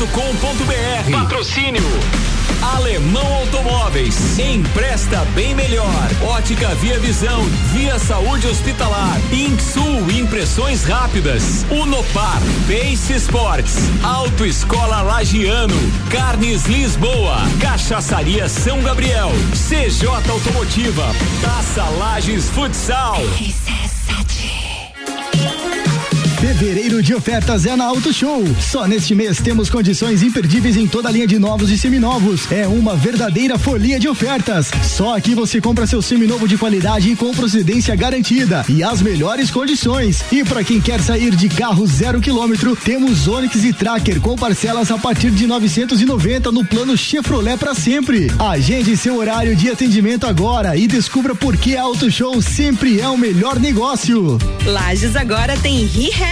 rc7.com.br. Patrocínio Alemão Automóveis. Empresta bem melhor. Ótica Via Visão. Via Saúde Hospitalar. Insul Impressões Rápidas. Unopar. Pace Sports. Autoescola Lagiano. Carnes Lisboa. Cachaçaria São Gabriel. CJ Automotiva. Taça Lages Futsal. Fevereiro de ofertas é na Auto Show. Só neste mês temos condições imperdíveis em toda a linha de novos e seminovos. É uma verdadeira folia de ofertas. Só aqui você compra seu seminovo de qualidade e com procedência garantida e as melhores condições. E para quem quer sair de carro zero quilômetro, temos Onix e Tracker com parcelas a partir de 990 no plano Chevrolet para sempre. Agende seu horário de atendimento agora e descubra por que Auto Show sempre é o melhor negócio. Lages agora tem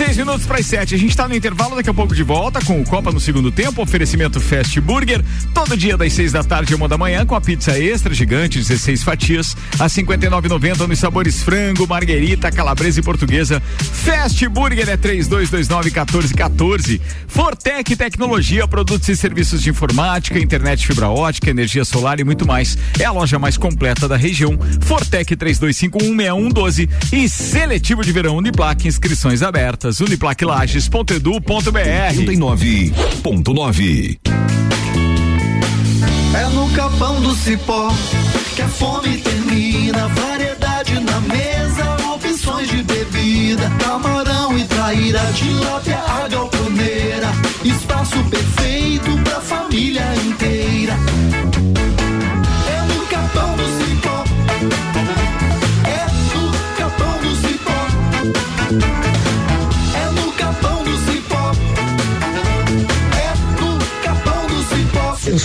26 minutos para as 7. A gente está no intervalo, daqui a pouco de volta com o Copa no segundo tempo. Oferecimento Fast Burger. Todo dia das 6 da tarde e uma da manhã com a pizza extra gigante, 16 fatias, a 59,90 nos sabores frango, marguerita, calabresa e portuguesa. Fast Burger é 3229 1414. Fortec Tecnologia, produtos e serviços de informática, internet fibra ótica, energia solar e muito mais. É a loja mais completa da região. Fortec 32516112 e seletivo de verão Uniplac, inscrições abertas. Uniplaclages.edu.br 39.9 É no capão do cipó que a fome termina. Variedade na mesa, opções de bebida. Camarão e traíra, tilápia, a galponeira.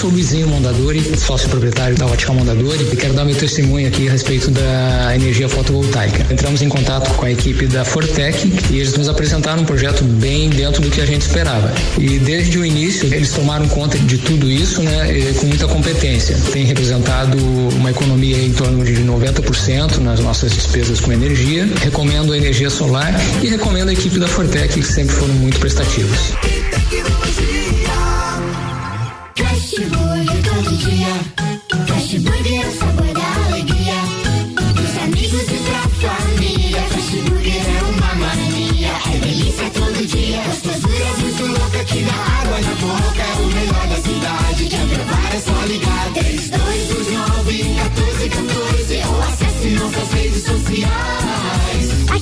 Sou o Luizinho Mondadori, sócio proprietário da Ótica Mondadori e quero dar meu testemunho aqui a respeito da energia fotovoltaica. Entramos em contato com a equipe da Fortec e eles nos apresentaram um projeto bem dentro do que a gente esperava. E desde o início eles tomaram conta de tudo isso, né, com muita competência. Tem representado uma economia em torno de 90% nas nossas despesas com energia. Recomendo a energia solar e recomendo a equipe da Fortec que sempre foram muito prestativos.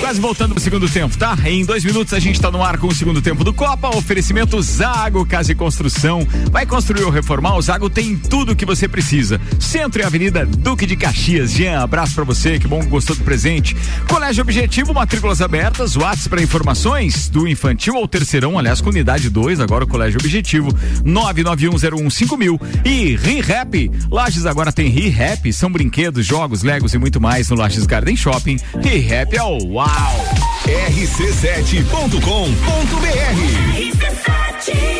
Quase voltando pro segundo tempo, tá? Em dois minutos a gente tá no ar com o segundo tempo do Copa. Oferecimento Zago Casa e Construção. Vai construir ou reformar? O Zago tem tudo que você precisa. Centro e Avenida Duque de Caxias. Jean, abraço pra você, que bom que gostou do presente. Colégio Objetivo, matrículas abertas. WhatsApp para informações do infantil ao terceirão, aliás, com unidade 2, agora o Colégio Objetivo. 991015000 mil. E ReHap. Lages agora tem ReHap. São brinquedos, jogos, legos e muito mais no Lages Garden Shopping. ReHap é o uau! rc7.com.br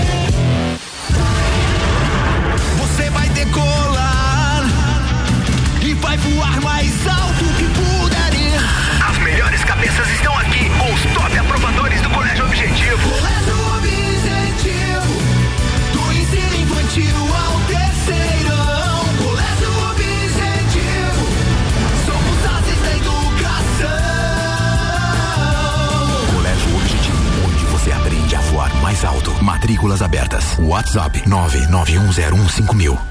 Voar mais alto que puder ir. As melhores cabeças estão aqui com os top aprovadores do Colégio Objetivo. Colégio Objetivo, do ensino infantil ao terceirão. Colégio Objetivo, somos ases da educação. Colégio Objetivo, onde você aprende a voar mais alto. Matrículas abertas. WhatsApp 991015000.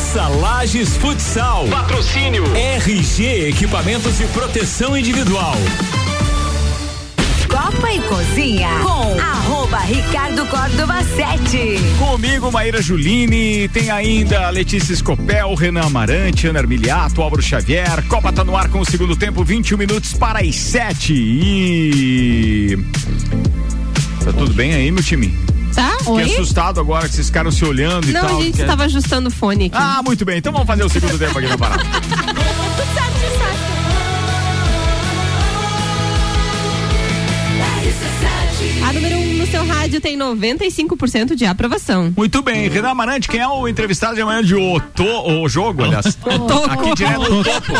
Taça Lages Futsal. Patrocínio RG Equipamentos de Proteção Individual. Copa e Cozinha com arroba Ricardo Córdova 7. Comigo, Maíra Juline, tem ainda a Letícia Escopel, Renan Amarante, Ana Armiliato, Álvaro Xavier. Copa tá no ar com o segundo tempo, 21 minutos para as 7. E. Tá tudo bem aí, meu time? Tá? Fiquei Oi? assustado agora que vocês ficaram se olhando e Não, tal. a gente estava ajustando o fone aqui. Ah, muito bem. Então vamos fazer o segundo tempo aqui na parada. A número 1 um no seu rádio tem 95% de aprovação. Muito bem, Renan Amarante, quem é o entrevistado de amanhã de O, to, o Jogo, aliás? Aqui direto do topo.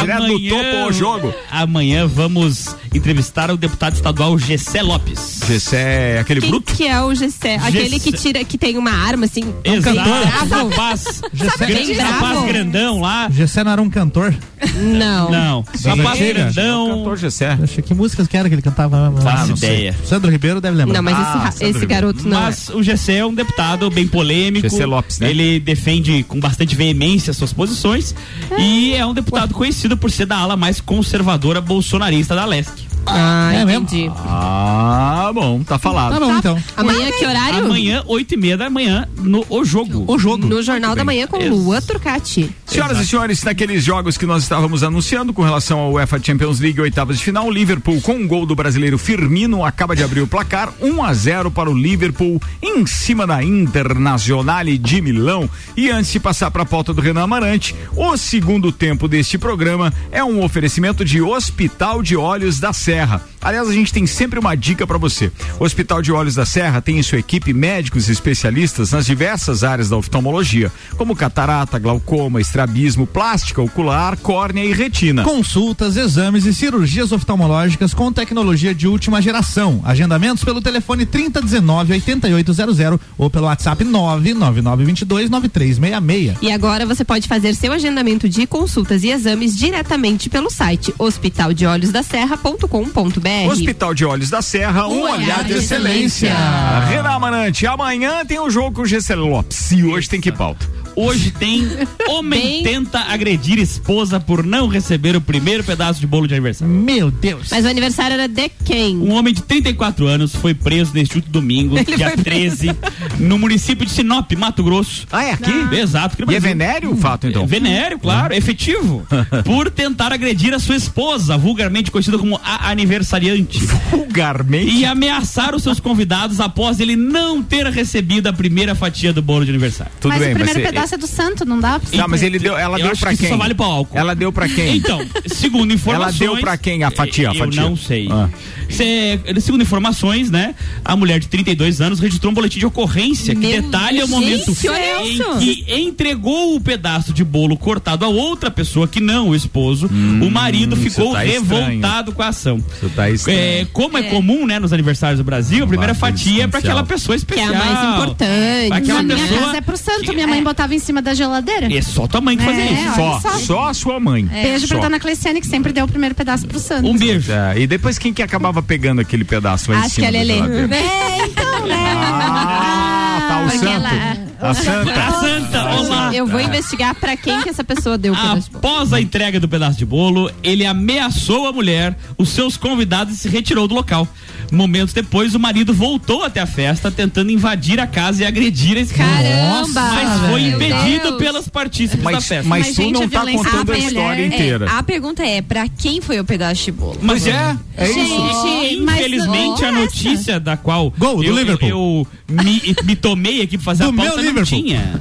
Direto do topo o jogo. Amanhã vamos entrevistar o deputado estadual Gessé Lopes. Gessé é aquele Quem que é o Gessé? Aquele que tira, que tem uma arma assim. Exato, bravo. rapaz, grande bravo? rapaz grandão lá. Gessé não era um cantor? Não. Não, rapaz Mentira. grandão. Cantor Gessé. Que músicas que era que ele cantava? Faço não sei. ideia. Sandro Ribeiro deve lembrar. Não, mas esse, ra- esse garoto não. Mas o Gessé é um deputado bem polêmico. Gessé Lopes, né? Ele defende com bastante veemência suas posições e é um deputado conhecido por ser da ala mais conservadora bolsonarista da Leste. Ah, É mesmo? entendi. Ah, bom, tá falado. Tá bom, então. Amanhã que horário? Amanhã, 8 e meia da manhã, no O Jogo. O jogo. No Jornal da Manhã com Ex- Lua Turcati. Senhoras e senhores, naqueles jogos que nós estávamos anunciando com relação ao UEFA Champions League oitavas de final, o Liverpool com um gol do brasileiro Firmino acaba de abrir o placar 1 a 0 para o Liverpool em cima da Internazionale de Milão. E antes de passar para a pauta do Renan Amarante, o segundo tempo deste programa é um oferecimento de Hospital de Olhos da Serra. Aliás, a gente tem sempre uma dica para você. O Hospital de Olhos da Serra tem em sua equipe médicos e especialistas nas diversas áreas da oftalmologia, como catarata, glaucoma, estrabismo, plástica ocular, córnea e retina. Consultas, exames e cirurgias oftalmológicas com tecnologia de última geração. Agendamentos pelo telefone 3019 8800 ou pelo WhatsApp 99922 9366. E agora você pode fazer seu agendamento de consultas e exames diretamente pelo site Hospital de Olhos da Serra, um, olhar, de excelência. Renan Amarante, amanhã tem o jogo com o Gessé Lopes e hoje tem que pauta. Hoje tem homem Bem- tenta agredir esposa por não receber o primeiro pedaço de bolo de aniversário. Meu Deus. Mas o aniversário era de quem? Um homem de 34 anos foi preso neste último domingo, Ele dia foi preso. 13, no município de Sinop, Mato Grosso. Ah, é aqui? Exato. aqui no E é venéreo o fato, então? É Venéreo, claro, efetivo. por tentar agredir a sua esposa, vulgarmente conhecida como a aniversariante. Vulgarmente? E ameaçar os seus convidados após ele não ter recebido a primeira fatia do bolo de aniversário. Tudo mas bem, o primeiro mas pedaço do santo, não dá pra Tá, mas ele deu, ela Eu deu que isso quem? só vale pro álcool. Ela deu pra quem? Então, segundo informações. Ela deu pra quem a fatia, a Eu fatia? não sei. Ah. Cê- segundo informações, né? A mulher de 32 anos registrou um boletim de ocorrência que Meu detalha o momento gente, em que entregou o pedaço de bolo cortado a outra pessoa que não o esposo. o marido Hum, ficou tá estranho. revoltado com a ação. Isso tá estranho. É, como é, É. comum, né, nos aniversários do Brasil, a primeira fatia é pra aquela pessoa Que é especial. a mais importante. Aquela Na minha pessoa. casa é pro santo, minha mãe botava em cima da geladeira. É só tua mãe que fazia É, isso. Só, só. só a sua mãe. Beijo pra Só. dona Cleciane, que sempre deu o primeiro pedaço pro santo. Um beijo. É, e depois quem que acabava pegando aquele pedaço lá em Acho que cima é da Lelê. geladeira? É, então, né? Ah, tá o Porque santo. ela- A santa. A santa, olá. Eu vou investigar pra quem que essa pessoa deu o pedaço de bolo. Após a entrega do pedaço de bolo, ele ameaçou a mulher, os seus convidados e se retirou do local. Momentos depois, o marido voltou até a festa, tentando invadir a casa e agredir a esposa. Caramba! Mas foi impedido Deus. pelas partícipes da Mas, festa. mas Mas, tu gente, não a tá contando a a história mulher inteira. A pergunta é, pra quem foi o pedaço de bolo? Mas é, é isso. Gente, mas Infelizmente, a é notícia da qual Gol do eu, Liverpool. eu, eu me, me tomei aqui pra fazer Do a meu pauta não Liverpool. tinha.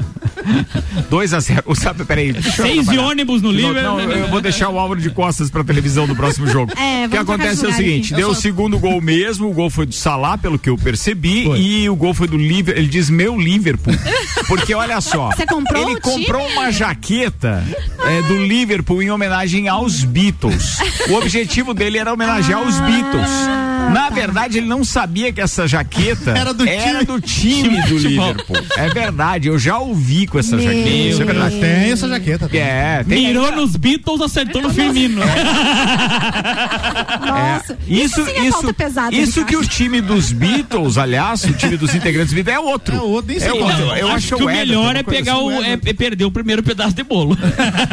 2 a 0 Sabe, peraí. Seis de ônibus no Não, Liverpool. Não, eu vou deixar o Álvaro de costas pra televisão do próximo jogo. É, o que acontece é o seguinte: aqui. deu o segundo gol mesmo, o gol foi do Salah, pelo que eu percebi, Foi. e o gol foi do Liverpool. Ele diz meu Liverpool. Porque olha só. Você comprou Ele time? comprou uma jaqueta é, do Liverpool em homenagem aos Beatles. O objetivo dele era homenagear os Beatles. Na verdade, ele não sabia que essa jaqueta Era do time. do time do Liverpool. É verdade, eu já ouvi com essa Meu jaqueta. Isso é verdade. Tem essa jaqueta. É, tem Mirou nos Beatles, acertou no Firmino. Nossa, Isso, sim é isso, pauta pesada, isso que o time dos Beatles, aliás, o time dos integrantes do Beatles é outro. É outro, nem sei É qual outro. é. Eu acho, que o melhor uma é pegar assim. o. É, é perder o primeiro pedaço de bolo.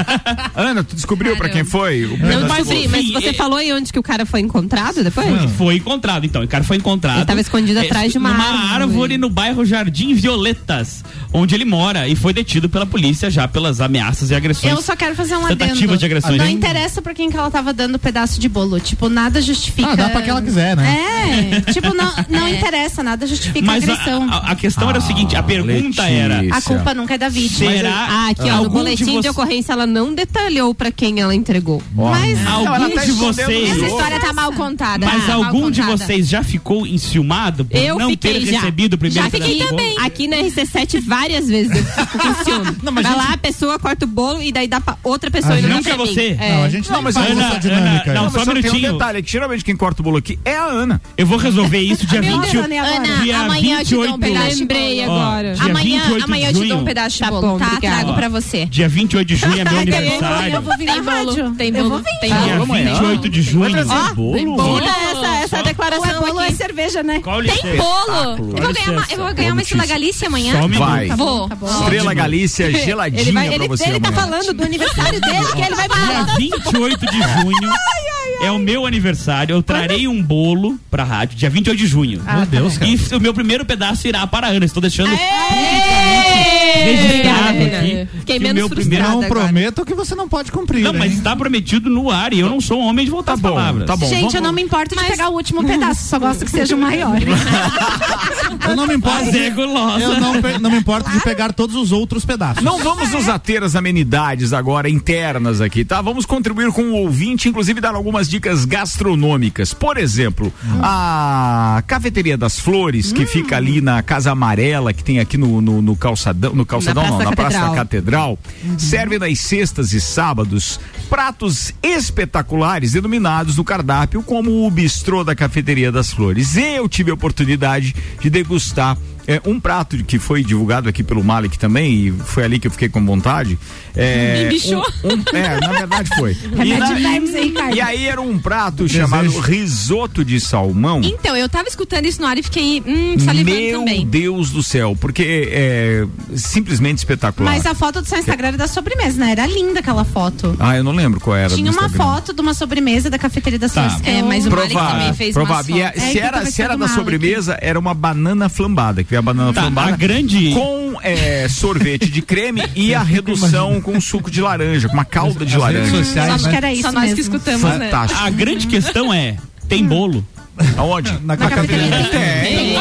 Ana, tu descobriu pra quem foi? O Não mas mas você é- falou aí onde que o cara foi encontrado depois? Foi encontrado, então. O cara foi encontrado. Ele tava escondido atrás de uma árvore. árvore no bairro Jardim Violetas, onde ele mora, e foi detido pela polícia já pelas ameaças e agressões. Eu só quero fazer um adendo. de agressões. Não interessa pra quem que ela tava dando o pedaço de bolo. Tipo, nada justifica. Ah, dá pra quem ela quiser, né? É, tipo, não, não interessa, nada justifica Mas a a, agressão. a- a questão era o seguinte: a pergunta Letícia. era. A culpa nunca é da vítima. Será Ah, aqui, ó, no algum boletim de, você- ocorrência ela não detalhou pra quem ela entregou. Mas Não, ela Algum tá de vocês. Essa história tá mal contada. Mas tá algum de contada. vocês já ficou enciumado por Eu não ter já. recebido o primeiro Já fiquei de também. Aqui na RC7 várias vezes ciúme. Não, mas Vai gente- lá, a pessoa corta o bolo e daí dá pra outra pessoa A não gente- Nunca mim. você? É. Não, a gente não, mas faz Ana, essa dinâmica. Ana, não, Não, só mas um só tem um minutinho. detalhe, que geralmente quem corta o bolo aqui é a Ana. Eu vou resolver isso dia Meu 20. Deus, Dani, agora. Ana, Dia amanhã eu te dou um 28. pedaço de Lembrei bolo. agora. Amanhã, 28 amanhã de eu te dou um pedaço de bolo, tá? Trago pra você. Dia 28 de junho é meu Ai, eu aniversário. vou vir na Tem bolo, tem Eu bolo, vou vir. tem Dia bolo. 28 de junho. Bolo? Essa, é declaração bolo é cerveja, né? Tem bolo! Eu vou ganhar uma, eu vou ganhar uma Estrela Galícia amanhã. Só um minuto. Tá Vou. tá Estrela Galícia geladinha Ele, vai, pra ele, você ele tá amanhã. falando do aniversário dele, que ele vai falar. Dia 28 de junho é o meu aniversário. Eu trarei um bolo pra rádio, dia 28 de junho. Meu Deus, cara. E o meu primeiro pedaço irá para a Ana. Estou deixando registrado aqui. Fiquei que o menos meu primeiro frustrada Não agora. prometo que você não pode cumprir. Não, hein? mas está prometido no ar e eu não sou um homem de voltar Tá as bom, palavras. tá bom. Gente, vamos- eu não me importo de pegar o último pedaço, só gosto que seja o maior. Eu não me importo. Mas é gulosa. Eu não, pe- não me importo de pegar todos os outros pedaços. Não vamos nos ater às amenidades agora internas aqui, tá? Vamos contribuir com o ouvinte, inclusive dar algumas dicas gastronômicas. Por exemplo, a Cafeteria das Flores, que fica ali na Casa Amarela, que tem aqui no, no, no calçadão, no calçadão Praça não, na Praça da Catedral. Catedral, serve nas sextas e sábados pratos espetaculares denominados no cardápio como o bistrô da Cafeteria das Flores. Eu tive a oportunidade de degustar é, um prato que foi divulgado aqui pelo Malik também, e foi ali que eu fiquei com vontade. É, Me bichou. um- um- é, na verdade foi. E, na- e aí era um prato chamado risoto de salmão. Então, eu tava escutando isso no ar e fiquei hum, salivando Meu também. Deus do céu, porque é simplesmente espetacular. Mas a foto do seu Instagram era da sobremesa, né? Era linda aquela foto. Ah, eu não lembro qual era. Tinha uma foto de uma sobremesa da cafeteria das Tá. que É, mas o Malik Provável, também fez provável. E a- fotos. É, se então era, se era foi do da Malik. sobremesa, era uma banana flambada, que veio a banana Tá, flambada a grande- com é, sorvete de creme e a redução com suco de laranja, com uma calda de As redes laranja. sociais, Acho né? que era isso Só nós que mesmo. escutamos, né? Fantástico. A grande questão é: tem bolo? Aonde? Na Na cafeteria cafeteria. tem, tem Tem.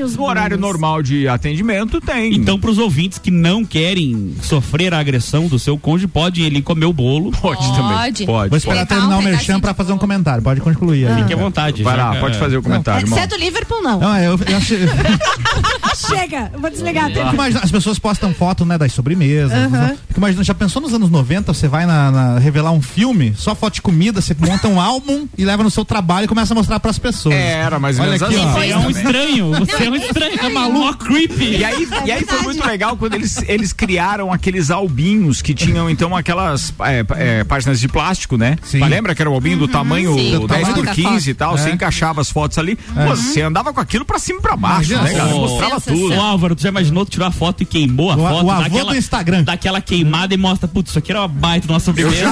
Vários. horários. No horário normal de atendimento tem. Então, pros ouvintes que não querem sofrer a agressão do seu cônjuge, pode ele comer o bolo. Pode, Pode. Pode. Vou esperar Pegar terminar o merchan pra de fazer um comentário. Pode concluir aí. Fique à vontade. Vai lá, pode fazer o comentário, é do Liverpool, não? Não, eu, eu achei. Chega, vou desligar Fico imaginando, as pessoas postam foto, né, das sobremesas. Aham. Fico imaginando, já pensou nos anos 90, você vai na, na- revelar um filme, só foto de comida, você monta um álbum e leva no seu trabalho e começa a mostrar pras pessoas. É, era mais ou Olha menos aqui, assim. ó. Você é um estranho, você é um estranho. É maluco, creepy. E aí, e aí foi muito legal quando eles, eles criaram aqueles albinhos que tinham então aquelas é, é, páginas de plástico, né? Sim. Lembra que era o albinho do tamanho sim. Do 10 tamanho por da 15 e tal? Você É. encaixava as fotos ali. Pô, você andava com aquilo pra cima e pra baixo, Imagina né, cara? Mostrava tudo. Ô Álvaro, tu já imaginou tu tirou a foto e queimou a O- foto? o avô daquela- do Instagram. Daquela queimada e mostra, putz, isso aqui era uma baita nossa sobremesa.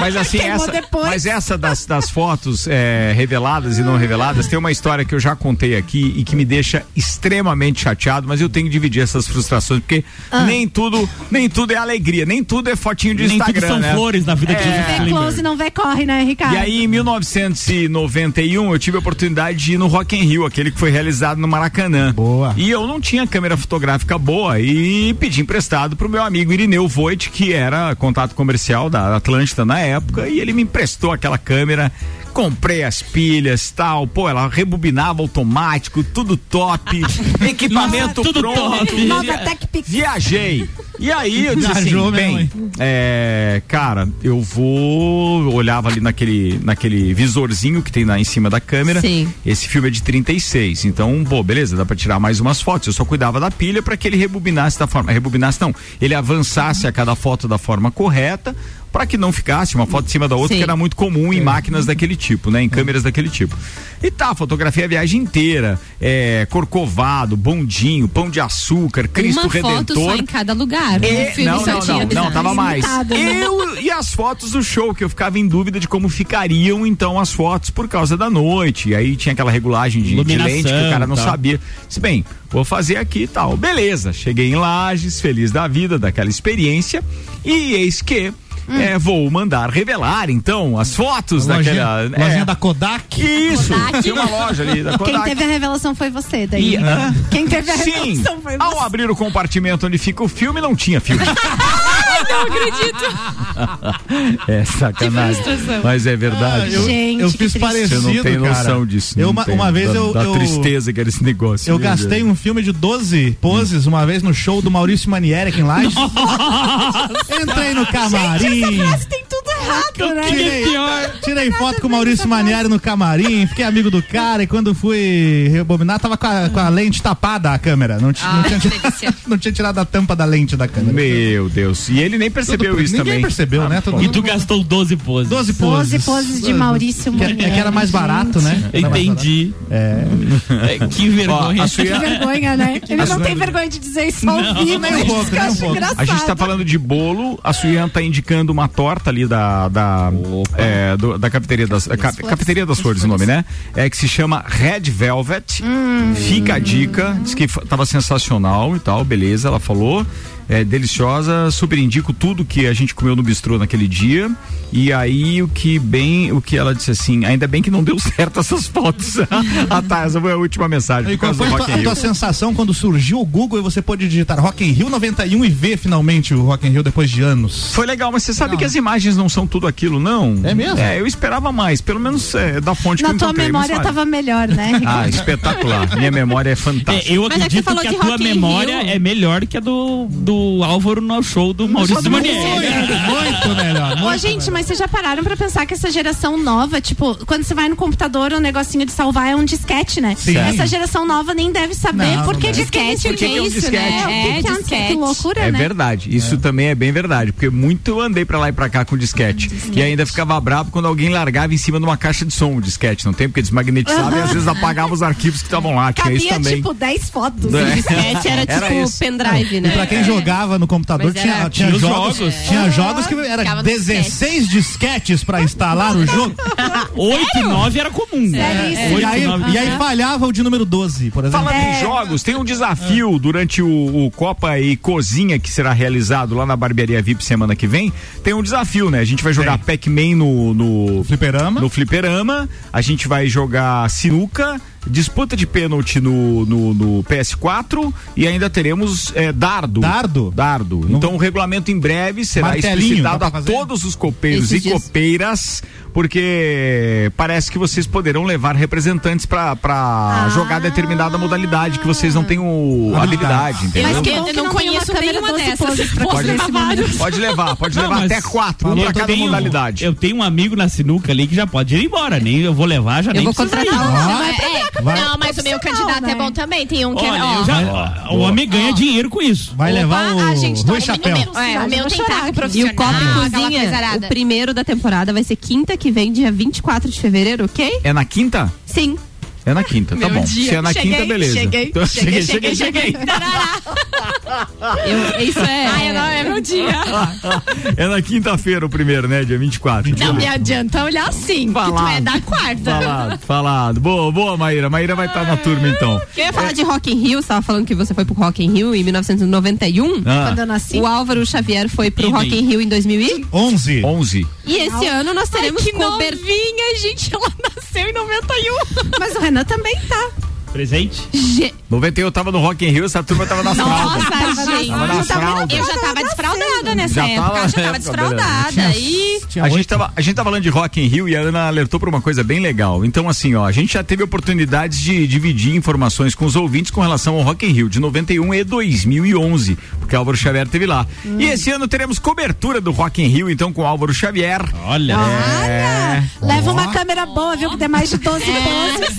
Mas assim, essa, depois. mas essa das, das fotos é, reveladas e não reveladas, tem uma história que eu já contei aqui e que me deixa extremamente chateado, mas eu tenho que dividir essas frustrações, porque nem tudo, nem tudo é alegria, nem tudo é fotinho de Nem tudo Instagram. são né? flores na vida de É. Jesus Vê close, não vê corre, né, Ricardo? E aí, em 1991, eu tive a oportunidade de ir no Rock in Rio, aquele que foi realizado no Maracanã. Boa. E eu não tinha câmera fotográfica boa e pedi emprestado pro meu amigo Irineu Voit, que era contato comercial da Atlântida na época, e ele me emprestou aquela câmera. Comprei as pilhas, tal, pô, ela rebobinava automático, tudo top, equipamento Nossa, tudo pronto. top. Nova Tech Pix. Viajei. E aí eu disse assim, bem, é, cara, eu vou olhava ali naquele naquele visorzinho que tem lá em cima da câmera. Sim. Esse filme é de 36, então, pô, beleza, dá pra tirar mais umas fotos. Eu só cuidava da pilha para que ele rebobinasse da forma, rebobinasse não, ele avançasse a cada foto da forma correta. Para que não ficasse uma foto em cima da outra, Sim. que era muito comum em máquinas daquele tipo, né? Em câmeras daquele tipo. E tá, fotografia a viagem inteira, é, corcovado, bondinho, pão de açúcar, Cristo Uma foto Redentor. só em cada lugar. E- No filme não, não, tinha não, não, tava mais. Né? Eu e as fotos do show, que eu ficava em dúvida de como ficariam então as fotos por causa da noite. E aí tinha aquela regulagem de, de Iluminação, lente que o cara não tá. sabia. Disse, bem, vou fazer aqui e tal. Beleza, cheguei em Lages, feliz da vida, daquela experiência. E eis que. Hum. é, vou mandar revelar então as fotos Lojinha, daquela. lojinha é, da Kodak. Isso, Kodak. tinha uma loja ali da Quem Kodak. teve a revelação foi você, daí. E? Quem teve a Sim, revelação foi ao você. abrir o compartimento onde fica o filme, não tinha filme. Não acredito. É sacanagem. Mas é verdade. eu, Gente, eu fiz parecido, Você não tem cara. noção disso. Eu, uma, tem. uma vez da, eu, da eu, tristeza que era esse negócio. eu meu gastei um filme de 12 poses uma vez no show do Maurício Manieri aqui em Lages. Entrei no camarim. Mas tem tudo errado, né? Tirei, tirei foto com o Maurício Manieri no camarim, fiquei amigo do cara e quando fui rebobinar, tava com a, com a lente tapada a câmera. Não, ti- não, Ah, tinha, delícia. não tinha tirado a tampa da lente da câmera. Meu Deus. E ele nem percebeu Tudo- isso ninguém também. percebeu, né? Todo E mundo- tu gastou 12 poses. 12 poses. 12 poses de Maurício que, é que era mais barato, né? Era Entendi. barato. É. É, que vergonha. Ó, Que Suia- vergonha, né? Ele A não tem vergonha de dizer isso ao vivo. um mas pouco, um acho pouco. engraçado. A gente tá falando de bolo, a Suian tá indicando uma torta ali da da, é, do- da cafeteria das ca- cafeteria das flores, o nome, né? É que se chama Red Velvet. Fica a dica, diz que tava sensacional e tal, beleza, ela falou. É deliciosa, super indico tudo que a gente comeu no bistrô naquele dia. E aí o que bem, o que ela disse assim, ainda bem que não deu certo essas fotos. ah, tá, essa foi a última mensagem. E por qual causa foi do a Rock tua, tua Rio. sensação quando surgiu o Google e você pôde digitar Rock in Rio 91 e ver finalmente o Rock in Rio depois de anos? Foi legal, mas você sabe que as imagens não são tudo aquilo, não? É mesmo? É, eu esperava mais, pelo menos é, da fonte que Na eu tua encontrei. memória tava melhor, né? Ah, espetacular. Minha memória é fantástica. É, eu Mas é que acredito que, de a tua memória Rio. é melhor que a do, do Álvaro no show do Maurício do Manieri. Muito melhor. Ô, muito gente, melhor. mas vocês já pararam pra pensar que essa geração nova, tipo, quando você vai no computador, o negocinho de salvar é um disquete, né? Sim. Essa geração nova nem deve saber Não, por não que disquete. Por que é que é um isso, disquete? né? É, que que é um- disquete. Que loucura, É né? verdade, isso também é bem verdade, porque muito eu andei pra lá e pra cá com disquete. E ainda ficava bravo quando alguém largava em cima de uma caixa de som o disquete, não tem? Porque desmagnetizava e às vezes apagava os arquivos que estavam lá. Tinha isso Cabia, também. tipo, 10 fotos. É. Disquete era, Era tipo isso. pendrive, E né? pra quem jogava no computador, Mas tinha, era- tinha, Tinha os jogos, jogos. tinha jogos que era Ficava no 16 disquetes pra instalar o jogo. 8 e 9 era comum. Seríssimo. E aí, nove. e aí falhava o de número 12, por exemplo. Falando em jogos, tem um desafio durante o, o Copa e Cozinha que será realizado lá na Barbearia VIP semana que vem. Tem um desafio, né? A gente vai jogar Pac-Man no, no Fliperama. no fliperama, a gente vai jogar sinuca disputa de pênalti no, no, no PS4 e ainda teremos é, dardo. Dardo? Dardo. Então o regulamento em breve será Martelinho, explicitado a fazer? todos os copeiros Esses e dias. copeiras, porque parece que vocês poderão levar representantes pra, pra jogar determinada modalidade que vocês não têm o habilidade, entendeu? Mas que Eu que não não conheço nenhuma 12 dessas. fazer levar. Pode levar, pode Não, levar até quatro, um pra eu cada tenho- modalidade. Eu tenho um amigo na sinuca ali que já pode ir embora, nem eu vou levar, já Eu nem vou contratar um. Não, é, Vai. não, mas o meu candidato né? é bom também. Tem um que Olha, é. ó, eu já- o Boa. homem ganha dinheiro com isso. Vai levar Opa, o a gente toma Chapéu. É, o meu tem cargo aqui. E profissional. o Copa aquela Cozinha, o primeiro da temporada vai ser quinta que vem, dia 24 de fevereiro, ok? É na quinta? Sim. É na quinta, tá Meu bom. dia. Se é na Cheguei, quinta, beleza. cheguei, Então, cheguei, cheguei, cheguei. Eu, isso é. Ai, não, é meu dia. É na quinta-feira o primeiro, né? Dia 24. Não me adianta olhar assim, que tu é Falado. da quarta. Falado, falado. Boa, boa, Maíra. Maíra vai estar na turma, então. Eu ia falar de Rock in Rio, você tava falando que você foi pro Rock in Rio em 1991. Ah. Quando eu nasci. O Álvaro Xavier foi pro. Rock in Rio em 2000 e... 11. 11. E esse ano nós teremos que cobertura. novinha, gente. Ela nasceu em 91. Mas o Renan também tá. Presente? 91 eu tava no Rock in Rio, essa turma tava nas fraldas. Nossa, gente. Tava nas fraldas. Eu já tava desfraldada nessa Já época. tava eu já na tava desfraldada. E A gente, tava, a gente tava falando de Rock in Rio e a Ana alertou pra uma coisa bem legal. Então, assim, ó, a gente já teve oportunidades de dividir informações com os ouvintes com relação ao Rock in Rio de 91 e 2011, porque Álvaro Xavier teve lá. E esse ano teremos cobertura do Rock in Rio, então, com Álvaro Xavier. Olha. É. Leva uma câmera boa, viu? Que tem mais de 12 poses.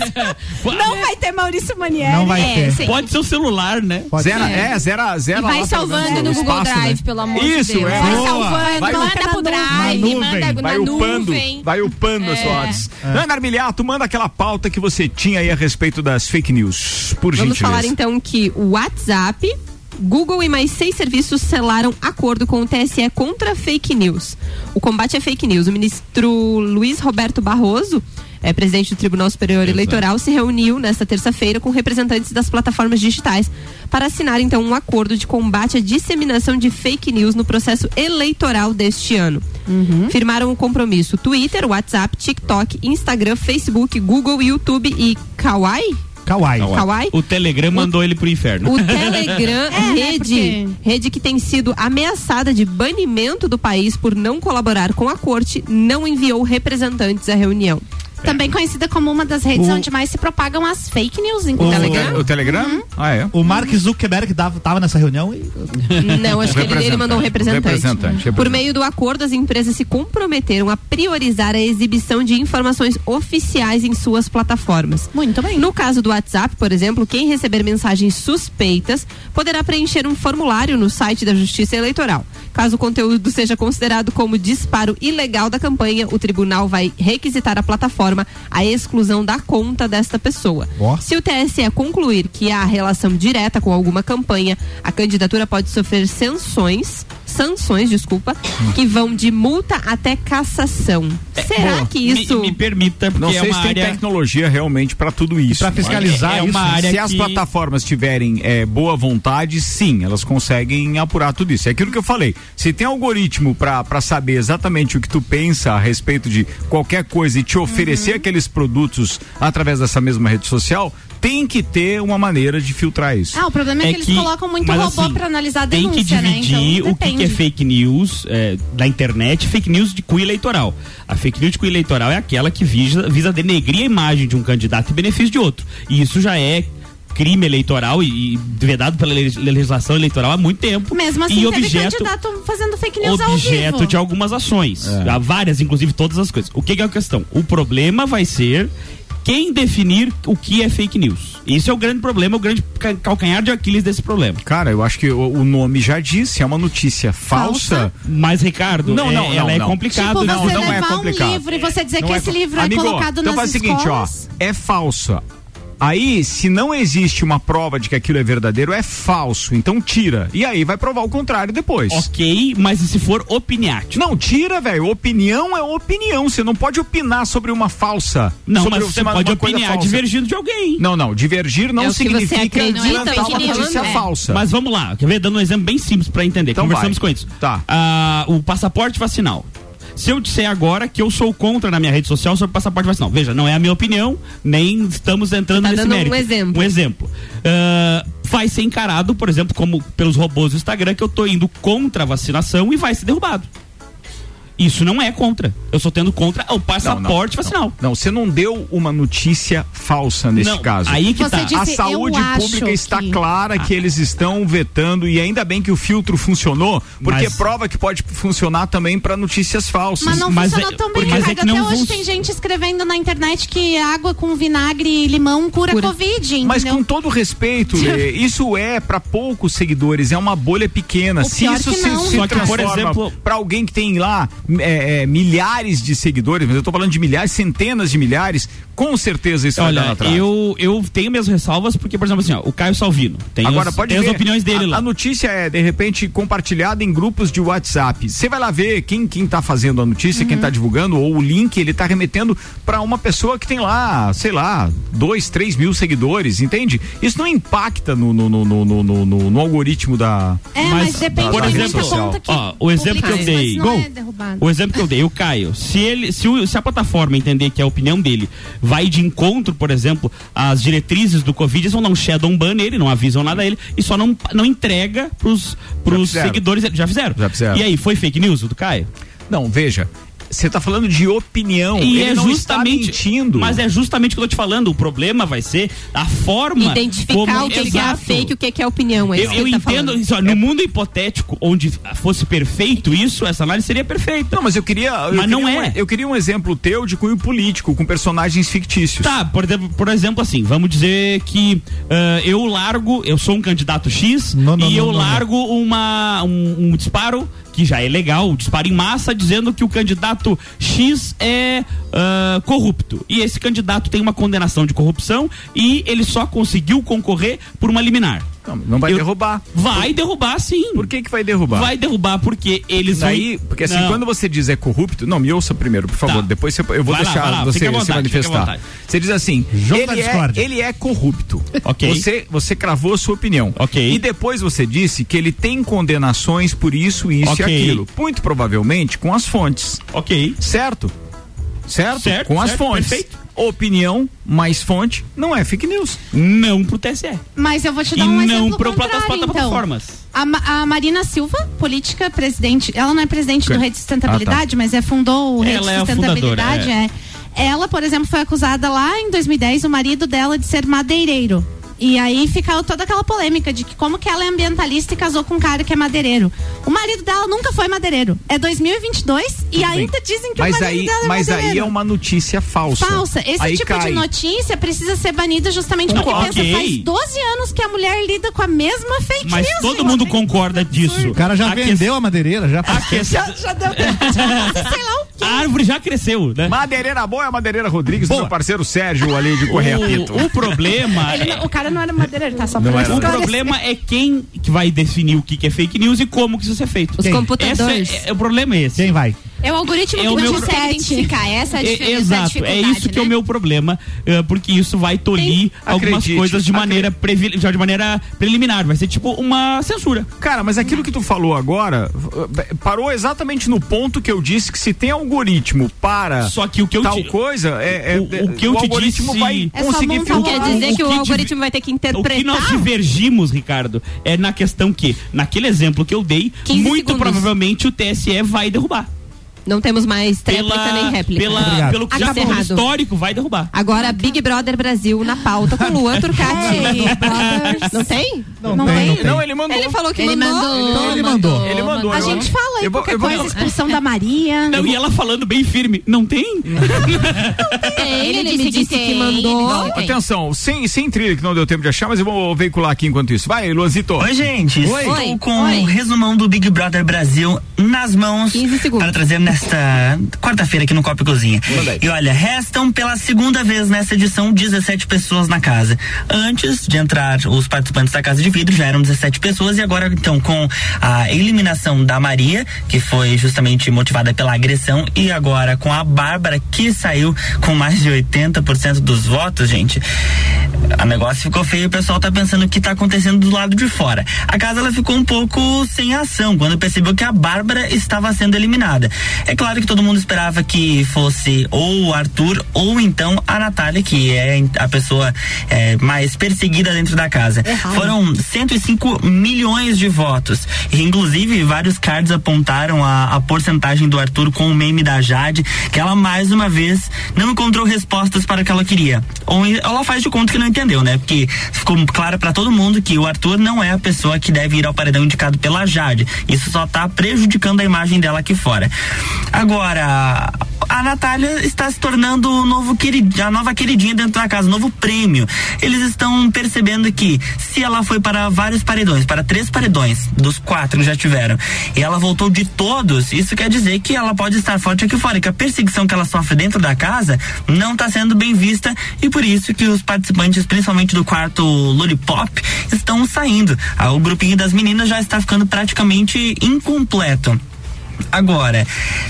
Não vai ter Maurício Manieri. Não vai é, ter. sim. Pode ser o celular, né? Zero, é, zero, zero. E vai salvando no Google Drive, pelo amor de Isso, Deus. é. Vai Boa. salvando, Vai manda pro Drive, nuvem. manda Vai na upando, nuvem. vai upando as fotos. Ana Armiliato, manda aquela pauta que você tinha aí a respeito das fake news, por Vamos gentileza. falar então que o WhatsApp, Google e mais seis serviços selaram acordo com o TSE contra fake news. O combate à fake news. O ministro Luiz Roberto Barroso, é, presidente do Tribunal Superior Eleitoral, se reuniu nesta terça-feira com representantes das plataformas digitais para assinar então um acordo de combate à disseminação de fake news no processo eleitoral deste ano. Firmaram o compromisso Twitter, WhatsApp, TikTok, Instagram, Facebook, Google, YouTube e Kawaii. Kawaii. Kawaii? O Telegram mandou ele pro inferno. O Telegram, É, né, rede, porque- rede que tem sido ameaçada de banimento do país por não colaborar com a corte, não enviou representantes à reunião. Também conhecida como uma das redes O- onde mais se propagam as fake news, O inclusive. Telegram? O Telegram? Ah, é. O Mark Zuckerberg tava, tava nessa reunião e Não, acho que ele, ele mandou um representante. Representante, Por representante. meio do acordo, as empresas se comprometeram a priorizar a exibição de informações oficiais em suas plataformas. Muito bem. No caso do WhatsApp, por exemplo, quem receber mensagens suspeitas poderá preencher um formulário no site da Justiça Eleitoral. Caso o conteúdo seja considerado como disparo ilegal da campanha, o tribunal vai requisitar à plataforma a exclusão da conta desta pessoa. Se o TSE concluir que há relação direta com alguma campanha, a candidatura pode sofrer sanções, sanções, desculpa, que vão de multa até cassação. Será boa. que isso Me, me permita, porque Não é sei uma se tem área... tecnologia realmente para tudo isso. pra fiscalizar É isso. uma área Se as que- plataformas tiverem é, boa vontade, sim, elas conseguem apurar tudo isso. É aquilo que eu falei. Se tem algoritmo para saber exatamente o que tu pensa a respeito de qualquer coisa e te oferecer Uhum. aqueles produtos através dessa mesma rede social, tem que ter uma maneira de filtrar isso. Ah, o problema é, É que eles que- colocam muito robô assim, pra analisar a Tem denúncia, que dividir né? Então, o que, que é fake news é, da internet, fake news de cunho eleitoral. A fake news de cunho eleitoral é aquela que visa, visa denegrir a imagem de um candidato em benefício de outro. E isso já é crime eleitoral e, e vedado pela le- legislação eleitoral há muito tempo. Mesmo assim, e teve objeto, candidato fazendo fake news ao objeto vivo. de algumas ações. É. Há várias, inclusive todas as coisas. O que, que é a questão? O problema vai ser quem definir o que é fake news. Isso é o grande problema, o grande ca- calcanhar de Aquiles desse problema. Cara, eu acho que o, o nome já disse, é uma notícia falsa. Mas, Ricardo, Não, é- não, ela não, é não. complicado. Tipo, não, você não é levar complicado. um livro e você dizer Não que é esse livro é Amigo, colocado então nas faz o seguinte, ó, escolas. é falsa. Aí, se não existe uma prova de que aquilo é verdadeiro, é falso. Então tira. E aí vai provar o contrário depois. Ok, mas e se for opiniático? Não, tira, velho. Opinião é opinião. Você não pode opinar sobre uma falsa. Não, sobre mas você uma- pode uma falsa. divergindo de alguém. Não, não. Divergir não É o que você significa acredita, fake uma notícia é. falsa. Mas vamos lá, quer ver? Dando um exemplo bem simples pra entender. Então Conversamos vai. com isso. Tá. Ah, o passaporte vacinal. Se eu disser agora que eu sou contra na minha rede social sobre passaporte vacinal, veja, não é a minha opinião, nem estamos entrando Tá nesse dando um mérito. exemplo. Um exemplo. Ah, vai ser encarado, por exemplo, como pelos robôs do Instagram, que eu tô indo contra a vacinação e vai ser derrubado. Isso não é contra. Eu sou tendo contra o passaporte vacinal. Não, você não deu uma notícia falsa nesse Não, caso. aí que Você tá. disse, a saúde "Eu acho pública está que-" clara que eles estão vetando e ainda bem que o filtro funcionou, porque Mas- prova que pode funcionar também para notícias falsas. Mas não funcionou tão bem, mas Ricardo. é que não Até hoje tem gente escrevendo na internet que água com vinagre e limão cura, Covid, Mas entendeu? com todo respeito, Lê, isso é para poucos seguidores, é uma bolha pequena. O Se pior isso que se, não. se Só que, por transforma exemplo- para alguém que tem lá é, é, milhares de seguidores, mas eu tô falando de milhares, centenas de milhares, com certeza isso vai dar Olha, na trave. eu, eu tenho minhas ressalvas, porque, por exemplo, assim, ó, o Caio Salvino tem, Agora os- pode tem ver, as opiniões dele a, lá. A notícia é, de repente, compartilhada em grupos de WhatsApp. Você vai lá ver quem, quem tá fazendo a notícia, Uhum. quem tá divulgando, ou o link, ele tá remetendo para uma pessoa que tem lá, sei lá, dois, três mil seguidores, entende? Isso não impacta no, no, no, no, no, no- no- no algoritmo da. É, mas, depende por da exemplo, muita conta que ó, o exemplo que eu dei. mas não é O exemplo que eu dei, o Caio, se ele, se, o- se a plataforma entender que a opinião dele vai de encontro, por exemplo, às diretrizes do Covid, eles vão dar um shadow ban nele, não avisam nada a ele e só não, não entrega pros, pros fizeram. seguidores. Já fizeram? Já fizeram. E aí, foi fake news o do Caio? Não, veja. Você tá falando de opinião. E ele é não justamente, está mentindo. mas é justamente o que eu tô te falando. O problema vai ser a forma Identificar como, o que, que é a Exato. fake e o que, que é a opinião. É Eu, isso que eu tá entendo, falando. isso, ó, no mundo hipotético, onde fosse perfeito isso, essa análise seria perfeita. Não, mas eu queria. eu Mas queria não um- é. eu queria um exemplo teu de cunho político, com personagens fictícios. Tá, por exemplo, por exemplo, assim, vamos dizer que ah, eu largo, eu sou um candidato X não, e não, eu não, não. largo uma, um, um disparo que já é legal, disparo em massa, dizendo que o candidato X é ah, corrupto. E esse candidato tem uma condenação de corrupção e ele só conseguiu concorrer por uma liminar. Não, não vai Eu- derrubar. Vai derrubar, sim. Por que que vai derrubar? Vai derrubar porque eles vão- Daí, porque assim, Não. quando você diz é corrupto, não, me ouça primeiro, por favor, Tá. depois você- eu vou Vai lá, deixar vai lá, você se vontade, à manifestar. Você diz assim, ele é, ele é corrupto. Ok. Você, você cravou a sua opinião. Ok. E depois você disse que ele tem condenações por isso, isso Ok. e aquilo. Muito provavelmente com as fontes. Ok. Certo? Certo? Certo, com as certo, fontes. perfeito. Opinião mais fonte não é fake news. Não pro TSE. Mas eu vou te E dar um não exemplo pro contrário, plata- então. plataformas. A, Ma- a Marina Silva, política, presidente, ela não é presidente do Rede de Sustentabilidade, Ah, mas é fundou o Rede Ela de é Sustentabilidade. fundadora, é. Ela, por exemplo, foi acusada lá em 2010, o marido dela de ser madeireiro. E aí ficou toda aquela polêmica de que como que ela é ambientalista e casou com um cara que é madeireiro. O marido dela nunca foi madeireiro. É 2022 e Tudo ainda bem. dizem que mas o marido aí, dela é Mas aí madeireiro. é uma notícia falsa. Falsa. Esse Aí tipo cai. de notícia precisa ser banida justamente porque pensa, ok. faz 12 anos que a mulher lida com a mesma fake Mas news. todo mundo concorda disso. O cara já A que- vendeu a madeireira, já. A, que- Já, já deu sei lá. A árvore já cresceu, né? Madeireira boa é a Madeireira Rodrigues, do meu parceiro Sérgio ali de Correia Pinto. O, o problema Ele é, o cara não era madeireiro, tá? Só Não era. o problema é quem que vai definir o que, que é fake news e como que isso ser feito. Os Quem? computadores. Esse é, é- o problema é esse. Quem vai? É o algoritmo É o que meu não pro- consegue identificar. Essa é a, É, dif- essa é exato, é isso que é o né? meu problema, eh, porque isso vai tolir algumas acredite, coisas de maneira, previ- já de maneira preliminar, vai ser tipo uma censura. Cara, mas aquilo que tu falou agora parou exatamente no ponto que eu disse que se tem algoritmo para Só que o que eu tal te- coisa, é, é- o- o que eu te algoritmo disse- vai É conseguir filtrar. Quer dizer o que o que algoritmo vai ter que O que nós interpretar. divergimos, Ricardo, é na questão que, naquele exemplo que eu dei, 15 muito segundos. provavelmente o TSE vai derrubar. Não temos mais tréplica nem réplica. pela- Obrigado. pelo que já foi histórico, vai derrubar. Agora, Big Brother Brasil na pauta com Luan Turcati. Não tem? Não, Não tem, tem? não tem. Não, ele mandou. Ele falou que Ele mandou. mandou. Então ele mandou. Ele mandou. A gente fala aí eu qualquer eu vou- coisa, expulsão da Maria. Não, e ela falando bem firme, não tem? Tem, Ele ele, disse disse que que, mandou. Atenção, sem, sem trilha que não deu tempo de achar, mas eu vou veicular aqui enquanto isso. Vai, Luanzito. Oi, gente. Oi. Estou com o resumão do Big Brother Brasil nas mãos 15 segundos. para trazer nesta quarta-feira aqui no Copa e Cozinha. E olha, restam pela segunda vez nessa edição 17 pessoas na casa. Antes de entrar os participantes da Casa de Vidro, já eram 17 pessoas e agora então com a eliminação da Maria, que foi justamente motivada pela agressão, e agora com a Bárbara, que saiu com mais de 80% dos votos, gente. O negócio ficou feio e o pessoal tá pensando o que tá acontecendo do lado de fora. A casa ela ficou um pouco sem ação quando percebeu que a Bárbara estava sendo eliminada. É claro que todo mundo esperava que fosse ou o Arthur ou então a Natália, que é a pessoa é, mais perseguida dentro da casa. Foram 105 milhões de votos. Inclusive, vários cards apontaram a, a porcentagem do Arthur com o meme da Jade, que ela mais uma vez não encontrou respostas para o que ela queria. Ou ela faz de conta que não entendeu, né? Porque ficou claro para todo mundo que o Arthur não é a pessoa que deve ir ao paredão indicado pela Jade. Isso só tá prejudicando a imagem dela aqui fora. Agora, a Natália está se tornando o novo querid, a nova queridinha dentro da casa, o novo prêmio. Eles estão percebendo que se ela foi para vários paredões, para três paredões, dos quatro que já tiveram, e ela voltou de todos, isso quer dizer que ela pode estar forte aqui fora, que a perseguição que ela sofre dentro da casa não está sendo bem vista e por isso que os participantes, principalmente do quarto Lollipop, estão saindo. Ah, O grupinho das meninas já está ficando praticamente incompleto. Agora,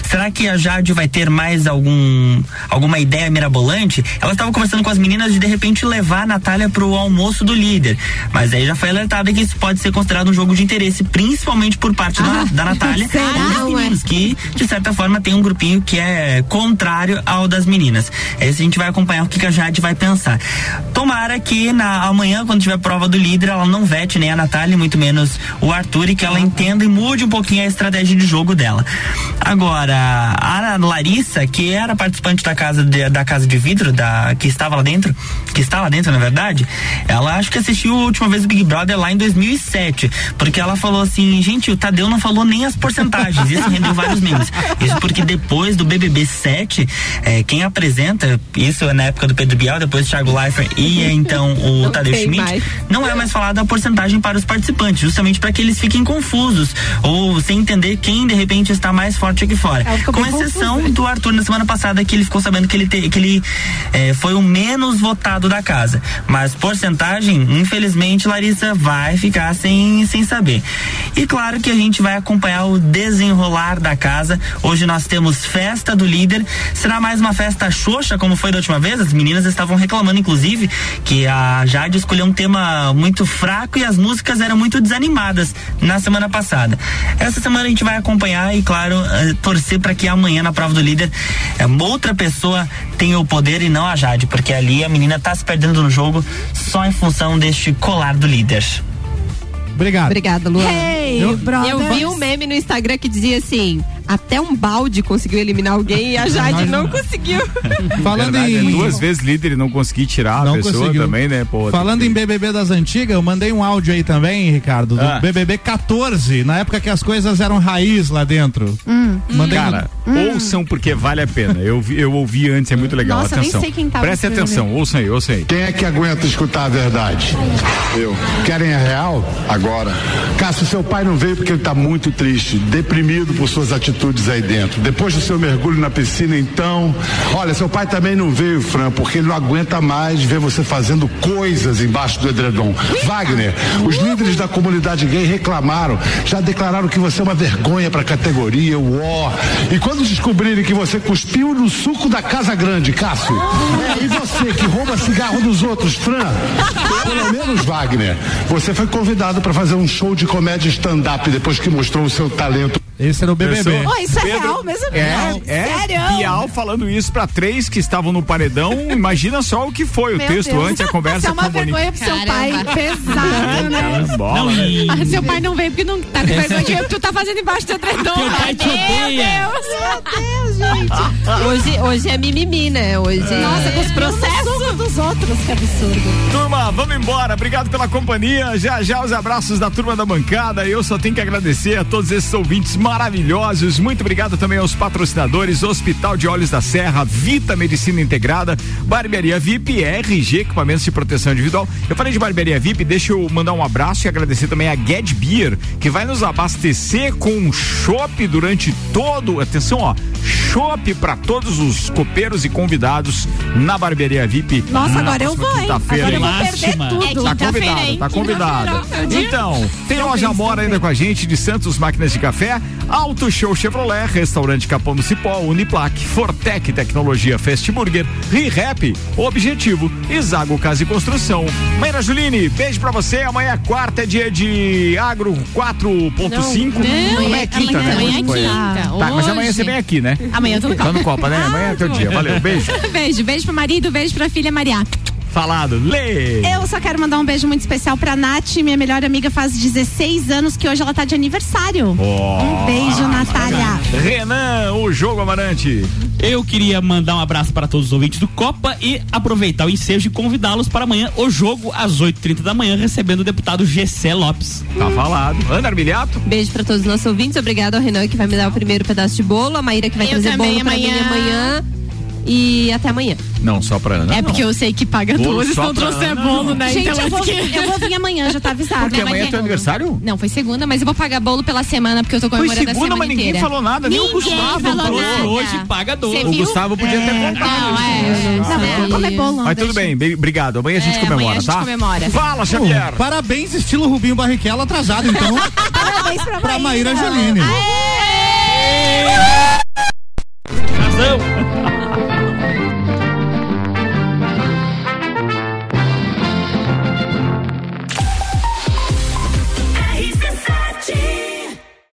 será que a Jade vai ter mais algum alguma ideia mirabolante? Ela estava conversando com as meninas de de repente levar a Natália pro almoço do líder. Mas aí já foi alertada que isso pode ser considerado um jogo de interesse, principalmente por parte da, da Natália e dos meninos, que de certa forma tem um grupinho que é contrário ao das meninas. Esse a gente vai acompanhar o que, que a Jade vai pensar. Tomara que na amanhã, quando tiver prova do líder, ela não vete nem a Natália, muito menos o Arthur, e que ela entenda e mude um pouquinho a estratégia de jogo dela. Agora, a Larissa, que era participante da casa de, da casa de vidro, da, que estava lá dentro, que está lá dentro, na verdade, ela acho que assistiu a última vez o Big Brother lá em 2007, porque ela falou assim, gente, o Tadeu não falou nem as porcentagens, isso rendeu vários memes. Isso porque depois do BBB 7, eh, quem apresenta, isso é na época do Pedro Bial, depois Thiago Leifert e então o Não Tadeu Schmidt, mais. não é mais falada a porcentagem para os participantes, justamente para que eles fiquem confusos ou sem entender quem de repente está mais forte aqui fora. Ficou Com exceção confusa. do Arthur na semana passada que ele ficou sabendo que ele, te- que ele eh, foi o menos votado da casa. Mas porcentagem, infelizmente, Larissa vai ficar sem, sem saber. E claro que a gente vai acompanhar o desenrolar da casa. Hoje nós temos festa do líder. Será mais uma festa xoxa, como foi da última vez? As meninas estavam reclamando, inclusive, que a Jade escolheu um tema muito fraco e as músicas eram muito desanimadas na semana passada. Essa semana a gente vai acompanhar e, claro, eh, torcer para que amanhã na prova do líder eh, outra pessoa tenha o poder e não a Jade, porque ali a menina tá se perdendo no jogo só em função deste colar do líder. Obrigado. Obrigada, Luana. Hey, eu, eu vi um meme no Instagram que dizia assim: até um balde conseguiu eliminar alguém e a Jade não conseguiu. Falando Verdade, em. é duas vezes líder e não consegui tirar Não a pessoa conseguiu. também, né? Pô, Falando tem em BBB das antigas, eu mandei um áudio aí também, Ricardo, do Ah. BBB 14, na época que as coisas eram raiz lá dentro. Mandei Cara, no- ouçam porque vale a pena. Eu, eu ouvi antes, é muito legal. Nossa, eu nem atenção. sei quem tava Preste atenção, ouçam aí, ouçam aí. Quem é que aguenta escutar a verdade? Eu. Querem a real? Agora. Cássio, seu pai não veio porque ele tá muito triste, deprimido por suas atitudes aí dentro. Depois do seu mergulho na piscina, então. Olha, seu pai também não veio, Fran, porque ele não aguenta mais ver você fazendo coisas embaixo do edredom. Wagner, os líderes da comunidade gay reclamaram, já declararam que você é uma vergonha pra categoria, o ó. E quando descobrirem que você cuspiu no suco da Casa Grande, Cássio, é, e você que rouba cigarro dos outros, Fran? Pelo menos, Wagner, você foi convidado pra fazer um show de comédia stand-up depois que mostrou o seu talento. Esse era o BBB. Pessoa- Oh, isso é Pedro- real mesmo? É, é. Sério? Bial falando isso pra três que estavam no paredão. Imagina só o que foi o Meu texto Deus. antes, a conversa Isso é uma com vergonha pro seu pai. Pesado, né? É, bola, Não, Ah, seu pai não veio porque não tá com vergonha de ver o que tu tá fazendo embaixo do edredom. Teu pai te Meu odeia. Deus. Meu Deus, gente. Hoje, hoje é mimimi, né? Hoje. Nossa, com os processos dos outros, que absurdo. Turma, vamos embora. Obrigado pela companhia. Já já os abraços da turma da bancada. Eu só tenho que agradecer a todos esses ouvintes maravilhosos. Muito obrigado também aos patrocinadores: Hospital de Olhos da Serra, Vita Medicina Integrada, Barbearia VIP, RG Equipamentos de Proteção Individual. Eu falei de Barbearia VIP, deixa eu mandar um abraço e agradecer também a Get Beer, que vai nos abastecer com um chopp durante todo. Atenção, ó. Chopp para todos os copeiros e convidados na Barbearia VIP. Nossa, agora eu foi. quinta-feira. Agora eu vou hein? perder Máxima. tudo. É Tá hein? tá. Quinta-feira. Então, tem loja Amora ainda com a gente de Santos Máquinas de Café, Auto Show Chevrolet, Restaurante Capão do Cipó, Uniplac, Fortec Tecnologia Fast Burger, ReHap, Objetivo e Zago Casa e Construção. Maíra Juline, beijo pra você. Amanhã é quarta, é dia de Agro 4.5. Não, Amanhã é quinta, né? amanhã é quinta. Tá, mas amanhã você vem aqui, né? Amanhã eu tô no Tá Copa. no Copa, né? Amanhã é teu dia. Valeu, beijo. beijo, beijo pro marido, beijo pra filha Maria. Falado. Lê! Eu só quero mandar um beijo muito especial pra Nath, minha melhor amiga, faz 16 anos que hoje ela tá de aniversário. um beijo, Natália. Renan, o jogo Amarante. Eu queria mandar um abraço para todos os ouvintes do Copa e aproveitar o ensejo e convidá-los para amanhã o jogo às 8h30 da manhã, recebendo o deputado Gessé Lopes. Tá falado. Ana Armiliato? Beijo pra todos os nossos ouvintes. Obrigado ao Renan que vai me dar o primeiro pedaço de bolo, a Maíra que vai Eu trazer bolo pra mim amanhã. E até amanhã. Não, só pra Ana. É porque eu sei que paga Bolo só não trouxer Ana, bolo, né? Gente, então eu, vou, acho que- eu vou vir amanhã, já tá avisado. Porque né? amanhã é teu aniversário? Não, foi segunda, mas eu vou pagar bolo pela semana, porque eu tô comemorando a segunda, semana mas ninguém inteira. falou nada, nem o Gustavo falou nada. Hoje paga. Você O? Gustavo podia ter contado. Não, é. Não, vamos comer bolo. Mas tudo bem, obrigado. Amanhã a gente É, comemora, amanhã a gente tá? comemora. Fala, Xavier. Parabéns, estilo Rubinho Barrichello atrasado, então, Parabéns pra, pra Maíra Juline. Razão.